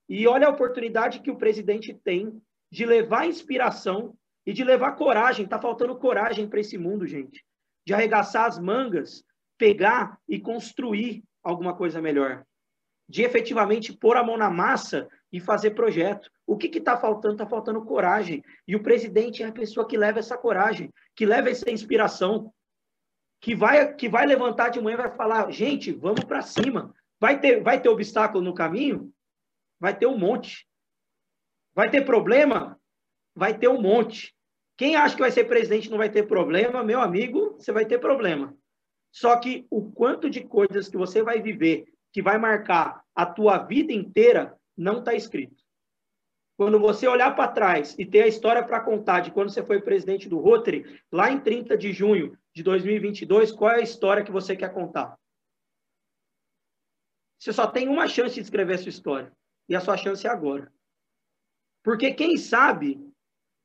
E olha a oportunidade que o presidente tem de levar inspiração e de levar coragem. Está faltando coragem para esse mundo, gente. De arregaçar as mangas, pegar e construir alguma coisa melhor. De efetivamente pôr a mão na massa e fazer projeto. O que está faltando? Está faltando coragem. E o presidente é a pessoa que leva essa coragem, que leva essa inspiração, que vai, que vai levantar de manhã e vai falar: gente, vamos para cima. Vai ter, vai ter obstáculo no caminho? Vai ter um monte. Vai ter problema? Vai ter um monte. Quem acha que vai ser presidente não vai ter problema, meu amigo, você vai ter problema. Só que o quanto de coisas que você vai viver, que vai marcar a tua vida inteira, não está escrito. Quando você olhar para trás e ter a história para contar de quando você foi presidente do Rotary, lá em 30 de junho de 2022, qual é a história que você quer contar? Você só tem uma chance de escrever essa história. E a sua chance é agora. Porque quem sabe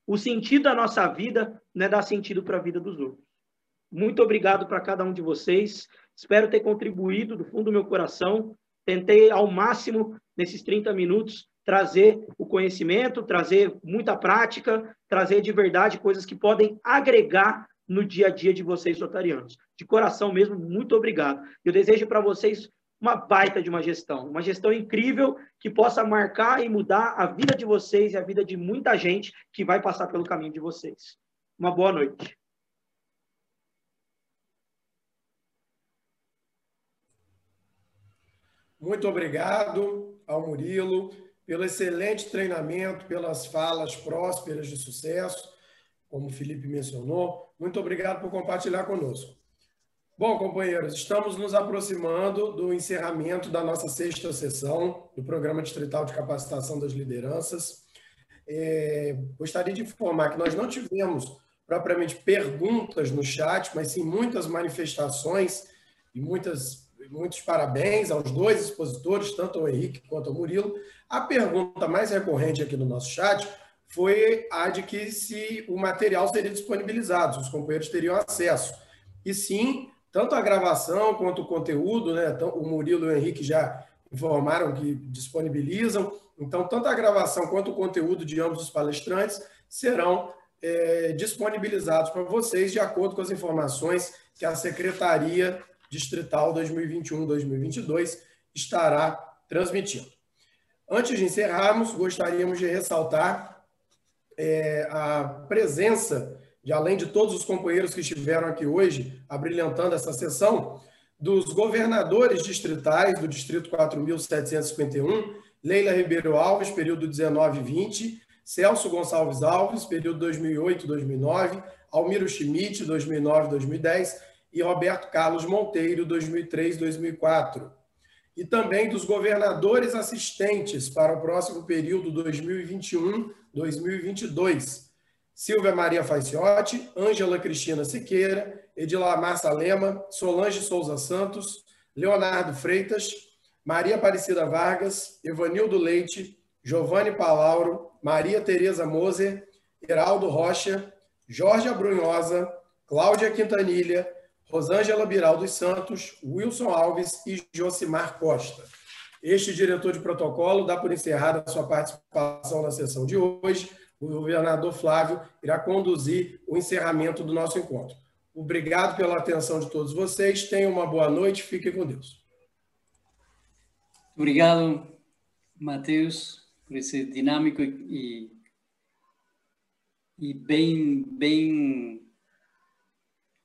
o sentido da nossa vida não é dar sentido para a vida dos outros. Muito obrigado para cada um de vocês. Espero ter contribuído do fundo do meu coração. Tentei ao máximo, nesses 30 minutos, trazer o conhecimento, trazer muita prática, trazer de verdade coisas que podem agregar no dia a dia de vocês, rotarianos. De coração mesmo, muito obrigado. Eu desejo para vocês uma baita de uma gestão, uma gestão incrível que possa marcar e mudar a vida de vocês e a vida de muita gente que vai passar pelo caminho de vocês. Uma boa noite. Muito obrigado ao Murilo pelo excelente treinamento, pelas falas prósperas de sucesso, como o Felipe mencionou. Muito obrigado por compartilhar conosco. Bom, companheiros, estamos nos aproximando do encerramento da nossa sexta sessão do Programa Distrital de Capacitação das Lideranças. É, gostaria de informar que nós não tivemos propriamente perguntas no chat, mas sim muitas manifestações e muitas, muitos parabéns aos dois expositores, tanto ao Henrique quanto ao Murilo. A pergunta mais recorrente aqui no nosso chat foi a de que se o material seria disponibilizado, se os companheiros teriam acesso. E sim, tanto a gravação quanto o conteúdo, né? O Murilo e o Henrique já informaram que disponibilizam. Então, tanto a gravação quanto o conteúdo de ambos os palestrantes serão é, disponibilizados para vocês de acordo com as informações que a Secretaria Distrital 2021-2022 estará transmitindo. Antes de encerrarmos, gostaríamos de ressaltar é, a presença de além de todos os companheiros que estiveram aqui hoje, abrilhantando essa sessão, dos governadores distritais do Distrito 4.751, Leila Ribeiro Alves, período 19 e 20, Celso Gonçalves Alves, período 2008-2009, Almiro Schmidt, 2009-2010, e Roberto Carlos Monteiro, 2003-2004. E também dos governadores assistentes para o próximo período 2021-2022, Silvia Maria Faiciotti, Ângela Cristina Siqueira, Edilamar Salema, Solange Souza Santos, Leonardo Freitas, Maria Aparecida Vargas, Evanildo Leite, Giovanni Palauro, Maria Tereza Moser, Heraldo Rocha, Jorge Abrunhosa, Cláudia Quintanilha, Rosângela Biral dos Santos, Wilson Alves e Josimar Costa. Este diretor de protocolo dá por encerrada a sua participação na sessão de hoje o governador Flávio irá conduzir o encerramento do nosso encontro. Obrigado pela atenção de todos vocês. Tenham uma boa noite. Fiquem com Deus. Obrigado, Matheus, por esse dinâmico e, e bem, bem,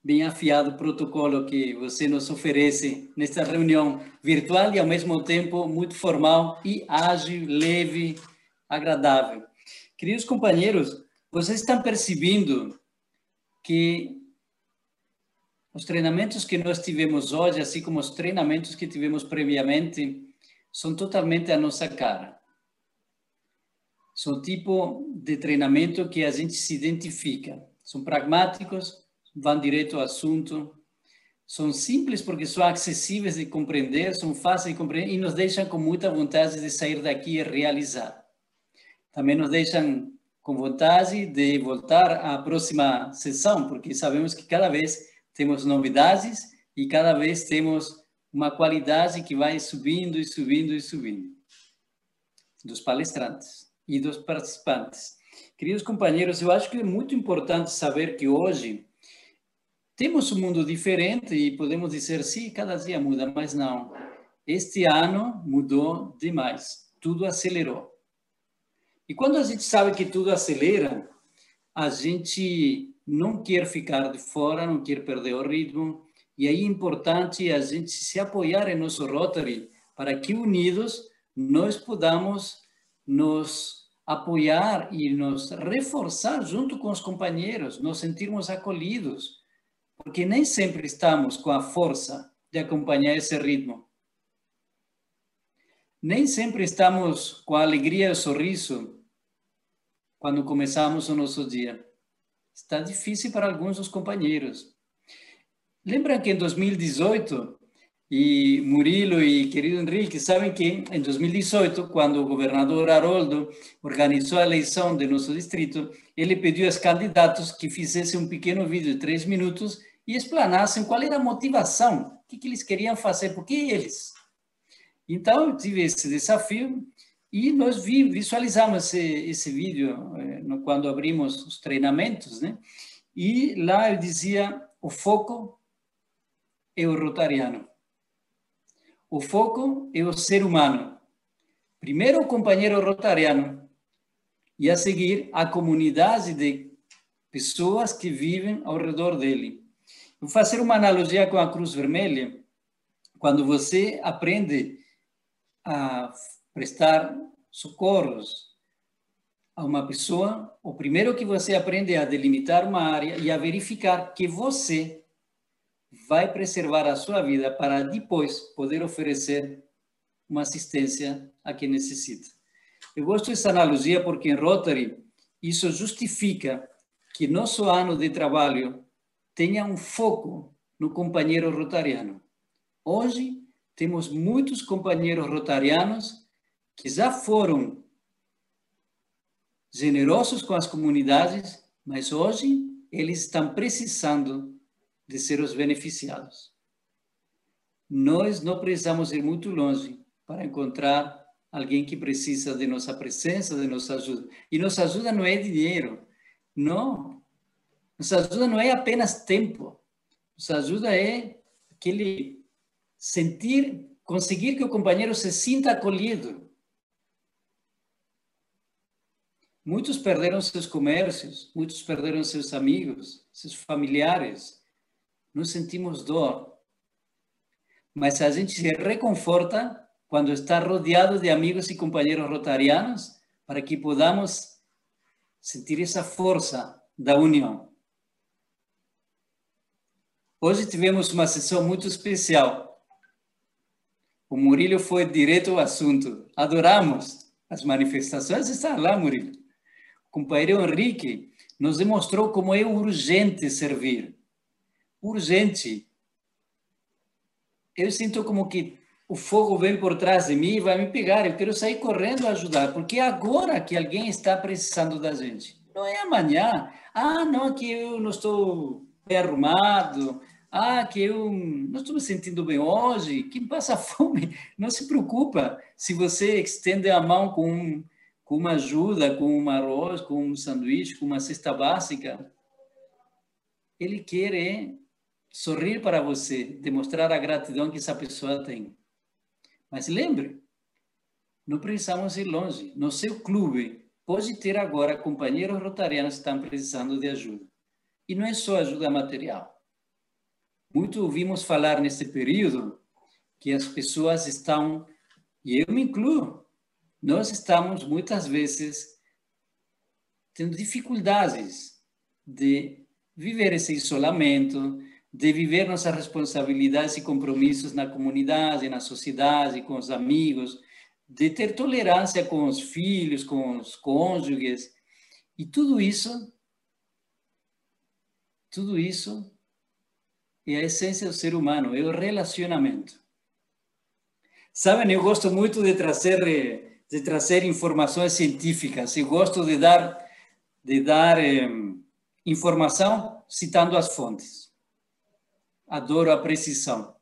bem afiado protocolo que você nos oferece nesta reunião virtual e, ao mesmo tempo, muito formal e ágil, leve, agradável. Queridos companheiros, vocês estão percebendo que os treinamentos que nós tivemos hoje, assim como os treinamentos que tivemos previamente, são totalmente a nossa cara. São tipo de treinamento que a gente se identifica. São pragmáticos, vão direto ao assunto, são simples porque são acessíveis de compreender, são fáceis de compreender e nos deixam com muita vontade de sair daqui e realizar também nos deixam com vontade de voltar à próxima sessão, porque sabemos que cada vez temos novidades e cada vez temos uma qualidade que vai subindo e subindo e subindo dos palestrantes e dos participantes. Queridos companheiros, eu acho que é muito importante saber que hoje temos um mundo diferente e podemos dizer, sim, cada dia muda, mas não. Este ano mudou demais, tudo acelerou E quando a gente sabe que tudo acelera, a gente não quer ficar de fora, não quer perder o ritmo, e aí é importante a gente se apoiar em nosso Rotary para que unidos nós podamos nos apoiar e nos reforçar junto com os companheiros, nos sentirmos acolhidos, porque nem sempre estamos com a força de acompanhar esse ritmo. Nem sempre estamos com a alegria e o sorriso quando começamos o nosso dia. Está difícil para alguns dos companheiros. Lembra que em 2018 e Murilo e querido Henrique sabem que em 2018, quando o governador Haroldo organizou a eleição de nosso distrito, ele pediu aos candidatos que fizessem um pequeno vídeo de três minutos e explanassem qual era a motivação, o que, que eles queriam fazer, por que eles. Então, eu tive esse desafio e nós visualizamos esse, esse vídeo eh, quando abrimos os treinamentos, né? E lá eu dizia, o foco é o rotariano. O foco é o ser humano. Primeiro o companheiro rotariano e a seguir a comunidade de pessoas que vivem ao redor dele. Vou fazer uma analogia com a Cruz Vermelha. Quando você aprende a prestar socorros a uma pessoa, o primeiro que você aprende é a delimitar uma área e a verificar que você vai preservar a sua vida para depois poder oferecer uma assistência a quem necessita. Eu gosto dessa analogia porque em Rotary isso justifica que nosso ano de trabalho tenha um foco no companheiro rotariano. Hoje temos muitos companheiros rotarianos que já foram generosos com as comunidades, mas hoje eles estão precisando de ser os beneficiados. Nós não precisamos ir muito longe para encontrar alguém que precisa de nossa presença, de nossa ajuda. E nossa ajuda não é dinheiro, não. Nossa ajuda não é apenas tempo. Nossa ajuda é aquele sentir, conseguir que o companheiro se sinta acolhido. Muitos perderam seus comércios, muitos perderam seus amigos, seus familiares nos sentimos dor. Mas a gente se reconforta quando está rodeado de amigos e companheiros rotarianos para que podamos sentir essa força da união. Hoje tivemos uma sessão muito especial. O Murilo foi direto ao assunto. Adoramos as manifestações. Está lá, Murilo. Companheiro Henrique nos demonstrou como é urgente servir urgente. Eu sinto como que o fogo vem por trás de mim e vai me pegar. Eu quero sair correndo ajudar, porque é agora que alguém está precisando da gente. Não é amanhã. Ah, não, que eu não estou bem arrumado. Ah, que eu não estou me sentindo bem hoje. Quem passa fome não se preocupa. Se você estende a mão com, com uma ajuda, com um arroz, com um sanduíche, com uma cesta básica, ele quer é sorrir para você, demonstrar a gratidão que essa pessoa tem. Mas lembre, não precisamos ir longe. No seu clube, pode ter agora companheiros rotarianos que estão precisando de ajuda. E não é só ajuda material. Muito ouvimos falar nesse período que as pessoas estão, e eu me incluo, nós estamos muitas vezes tendo dificuldades de viver esse isolamento, de viver nossas responsabilidades e compromissos na comunidade, na sociedade, com os amigos, de ter tolerância com os filhos, com os cônjuges. E tudo isso, tudo isso é a essência do ser humano, é o relacionamento. Sabem, eu gosto muito de trazer de trazer informações científicas. Eu gosto de dar de dar eh, informação citando as fontes adoro a precisão.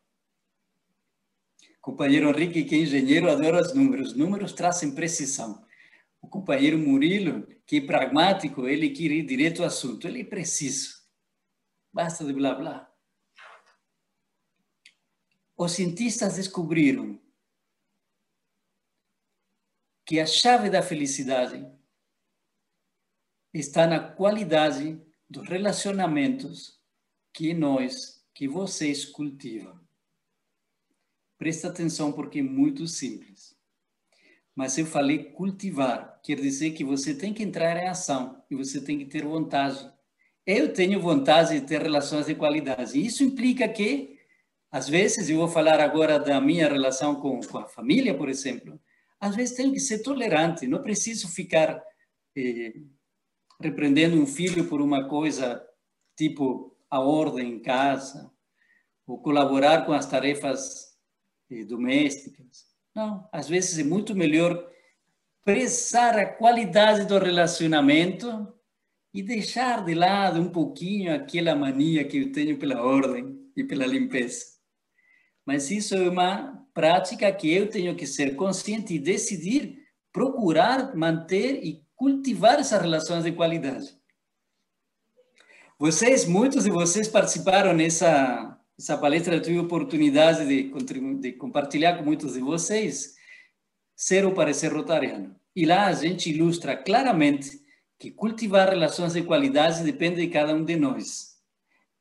O companheiro Henrique, que é engenheiro, adora os números. Números trazem precisão. O companheiro Murilo, que é pragmático, ele quer ir direto ao assunto. Ele é preciso. Basta de blá blá. Os cientistas descobriram que a chave da felicidade está na qualidade dos relacionamentos que nós, que vocês cultivam. Presta atenção porque é muito simples. Mas eu falei cultivar, quer dizer que você tem que entrar em ação e você tem que ter vontade. Eu tenho vontade de ter relações de qualidade. Isso implica que, às vezes, eu vou falar agora da minha relação com, com a família, por exemplo, às vezes tenho que ser tolerante, não preciso ficar eh, repreendendo um filho por uma coisa tipo a ordem em casa, ou colaborar com as tarefas eh, domésticas. Não, às vezes é muito melhor prezar a qualidade do relacionamento e deixar de lado um pouquinho aquela mania que eu tenho pela ordem e pela limpeza. Mas isso é uma prática que eu tenho que ser consciente e decidir procurar manter e cultivar essas relações de qualidade. Vocês, muitos de vocês participaram nessa essa palestra, eu tive oportunidade de, de compartilhar com muitos de vocês ser ou parecer rotariano. E lá a gente ilustra claramente que cultivar relações de qualidade depende de cada um de nós.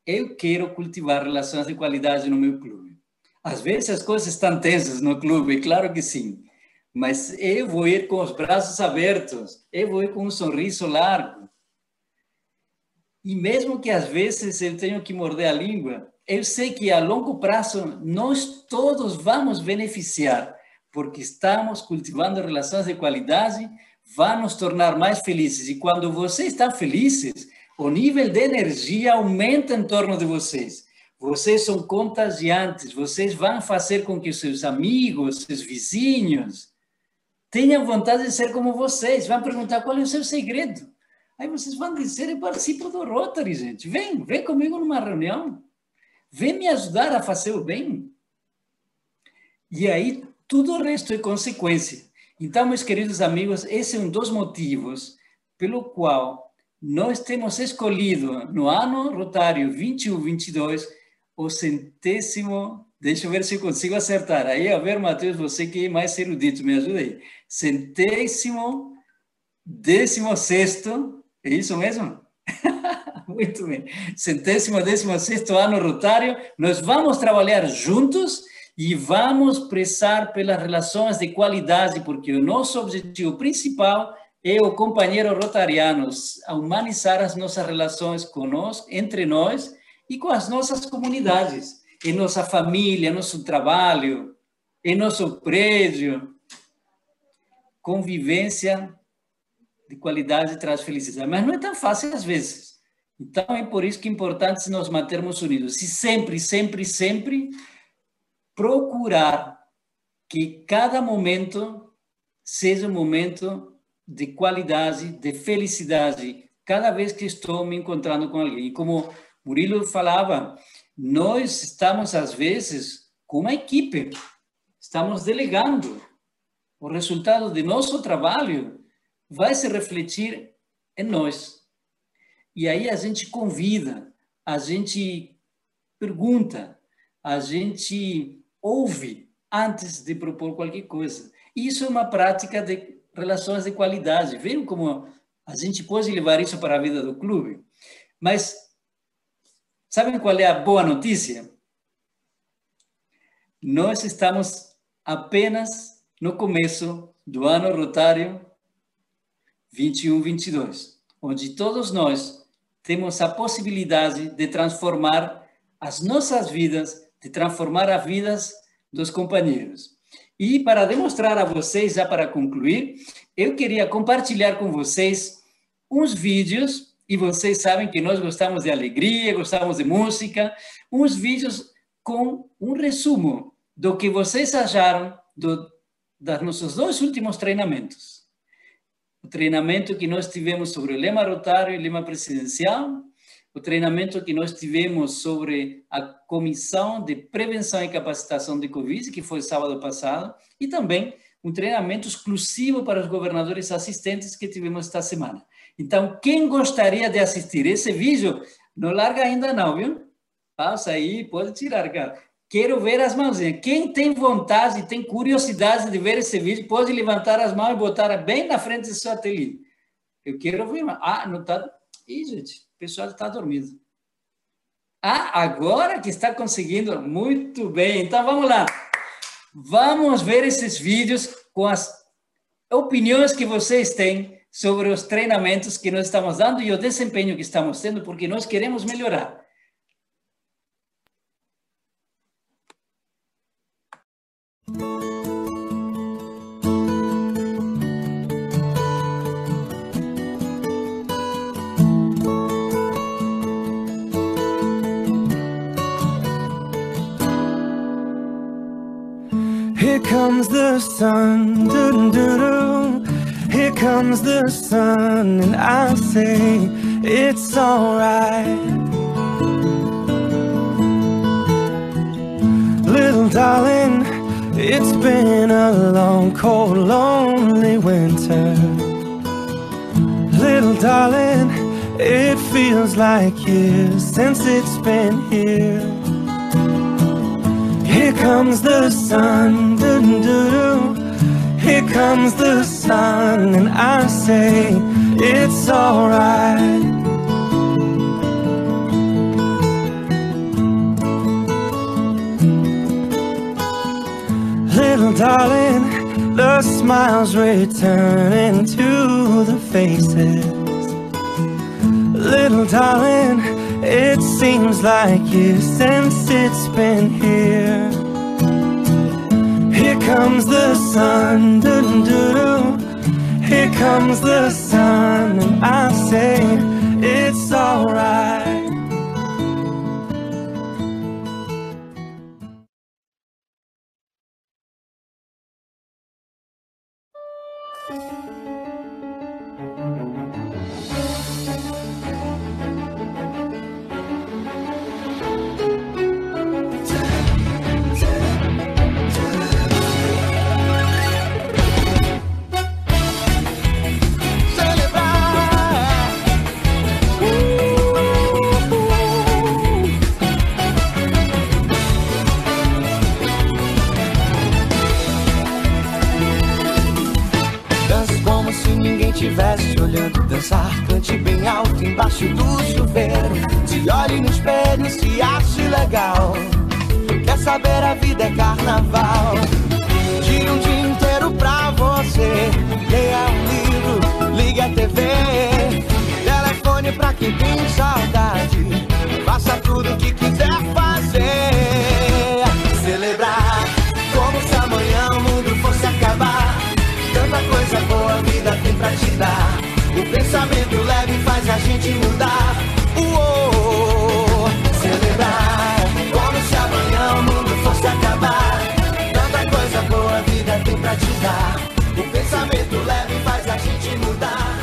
Eu quero cultivar relações de qualidade no meu clube. Às vezes as coisas estão tensas no clube, claro que sim. Mas eu vou ir com os braços abertos, eu vou ir com um sorriso largo. E mesmo que às vezes eu tenha que morder a língua, eu sei que a longo prazo nós todos vamos beneficiar, porque estamos cultivando relações de qualidade, vai nos tornar mais felizes. E quando vocês estão felizes, o nível de energia aumenta em torno de vocês. Vocês são contagiantes, vocês vão fazer com que seus amigos, seus vizinhos, tenham vontade de ser como vocês. Vão perguntar qual é o seu segredo. Aí vocês vão dizer, eu participo do Rotary, gente. Vem, vem comigo numa reunião. Vem me ajudar a fazer o bem. E aí, tudo o resto é consequência. Então, meus queridos amigos, esse é um dos motivos pelo qual nós temos escolhido no ano rotário 21-22 o centésimo, deixa eu ver se eu consigo acertar. Aí, a ver, Matheus, você que é mais erudito, me ajuda aí. Centésimo, décimo sexto, é isso mesmo? Muito bem. Centésimo, décimo sexto ano rotário, nós vamos trabalhar juntos e vamos prezar pelas relações de qualidade, porque o nosso objetivo principal é o companheiro rotariano, humanizar as nossas relações conosco, entre nós e com as nossas comunidades, em nossa família, nosso trabalho, em nosso prédio. Convivência de qualidade traz felicidade, mas não é tão fácil às vezes. Então, é por isso que é importante nos mantermos unidos. E sempre, sempre, sempre procurar que cada momento seja um momento de qualidade, de felicidade, cada vez que estou me encontrando com alguém. E como Murilo falava, nós estamos, às vezes, com uma equipe, estamos delegando. O resultado de nosso trabalho vai se refletir em nós. E aí a gente convida, a gente pergunta, a gente ouve antes de propor qualquer coisa. Isso é uma prática de relações de qualidade. Viram como a gente pode levar isso para a vida do clube? Mas sabem qual é a boa notícia? Nós estamos apenas no começo do ano rotário 21-22, onde todos nós temos a possibilidade de transformar as nossas vidas, de transformar as vidas dos companheiros. E para demonstrar a vocês, já para concluir, eu queria compartilhar com vocês uns vídeos, e vocês sabem que nós gostamos de alegria, gostamos de música, uns vídeos com um resumo do que vocês acharam do, dos nossos dois últimos treinamentos o treinamento que nós tivemos sobre o lema rotário e lema presidencial, o treinamento que nós tivemos sobre a Comissão de Prevenção e Capacitação de Covid, que foi sábado passado, e também um treinamento exclusivo para os governadores assistentes que tivemos esta semana. Então, quem gostaria de assistir esse vídeo, não larga ainda não, viu? Passa aí, pode tirar, cara. Quero ver as mãozinhas. Quem tem vontade, tem curiosidade de ver esse vídeo, pode levantar as mãos e botar bem na frente do seu ateliê. Eu quero ver. Ah, não está. Ih, gente, o pessoal está dormindo. Ah, agora que está conseguindo. Muito bem. Então vamos lá. Vamos ver esses vídeos com as opiniões que vocês têm sobre os treinamentos que nós estamos dando e o desempenho que estamos tendo, porque nós queremos melhorar. Here comes the sun. Here comes the sun, and I say it's alright. Little darling, it's been a long, cold, lonely winter. Little darling, it feels like years since it's been here. Here comes the sun, doo doo doo. Here comes the sun, and I say it's alright. Little darling, the smiles returning to the faces. Little darling, it seems like years since it's been here. Here comes the sun, doo doo doo. Here comes the sun, and I say it's alright. Quer saber, a vida é carnaval. De um dia inteiro pra você. Leia um livro, ligue a TV. Telefone pra quem tem saudade. Faça tudo o que quiser fazer. Celebrar como se amanhã o mundo fosse acabar. Tanta coisa boa a vida tem pra te dar. O pensamento leve faz a gente mudar. O pensamento leve faz a gente mudar.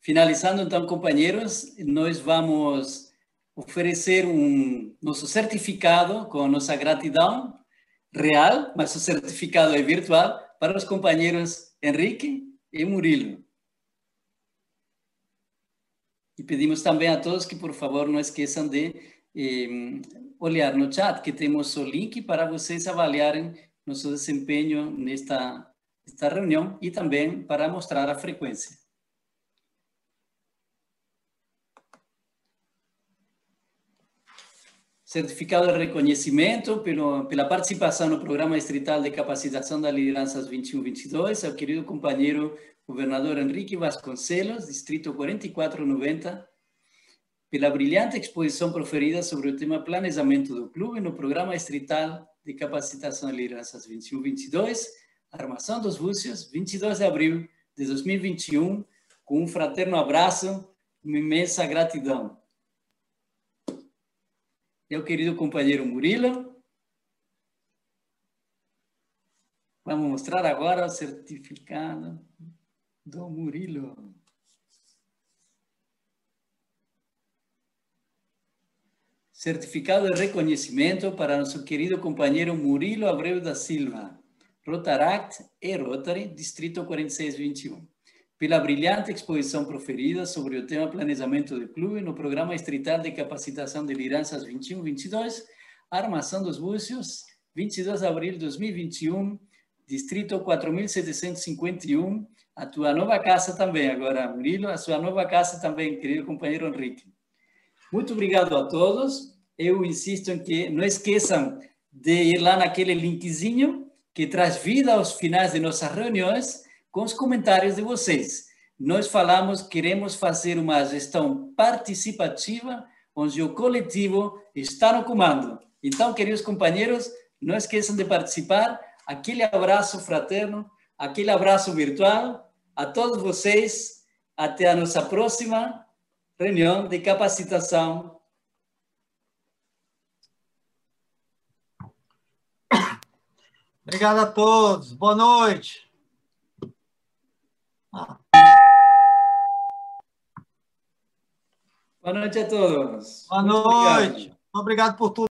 Finalizando, então, companheiros, nós vamos oferecer um nosso certificado com nossa gratidão real, mas o certificado é virtual para os companheiros Henrique e Murilo. E pedimos também a todos que, por favor, não esqueçam de eh, olhar no chat, que temos o link para vocês avaliarem nosso desempenho nesta esta reunião e também para mostrar a frequência. Certificado de reconhecimento pela participação no Programa Distrital de Capacitação das Lideranças 21-22 ao querido companheiro governador Henrique Vasconcelos, Distrito 4490, pela brilhante exposição proferida sobre o tema planejamento do clube no Programa Distrital de Capacitação de Lideranças 21-22, Armação dos Búzios, 22 de abril de 2021, com um fraterno abraço, uma imensa gratidão. Meu querido companheiro Murilo. Vamos mostrar agora o certificado do Murilo. Certificado de reconhecimento para nosso querido companheiro Murilo Abreu da Silva, Rotaract e Rotary, Distrito 4621. Pela brilhante exposição proferida sobre o tema planejamento do clube no programa estrital de capacitação de lideranças 21-22, Armação dos Búzios, 22 de abril de 2021, distrito 4751, a tua nova casa também agora, Murilo, a sua nova casa também, querido companheiro Henrique. Muito obrigado a todos. Eu insisto em que não esqueçam de ir lá naquele linkzinho que traz vida aos finais de nossas reuniões com os comentários de vocês. Nós falamos, queremos fazer uma gestão participativa, onde o coletivo está no comando. Então, queridos companheiros, não esqueçam de participar. Aquele abraço fraterno, aquele abraço virtual a todos vocês. Até a nossa próxima reunião de capacitação. Obrigado a todos. Boa noite. Boa noite a todos. Boa noite. Obrigado. obrigado por tudo.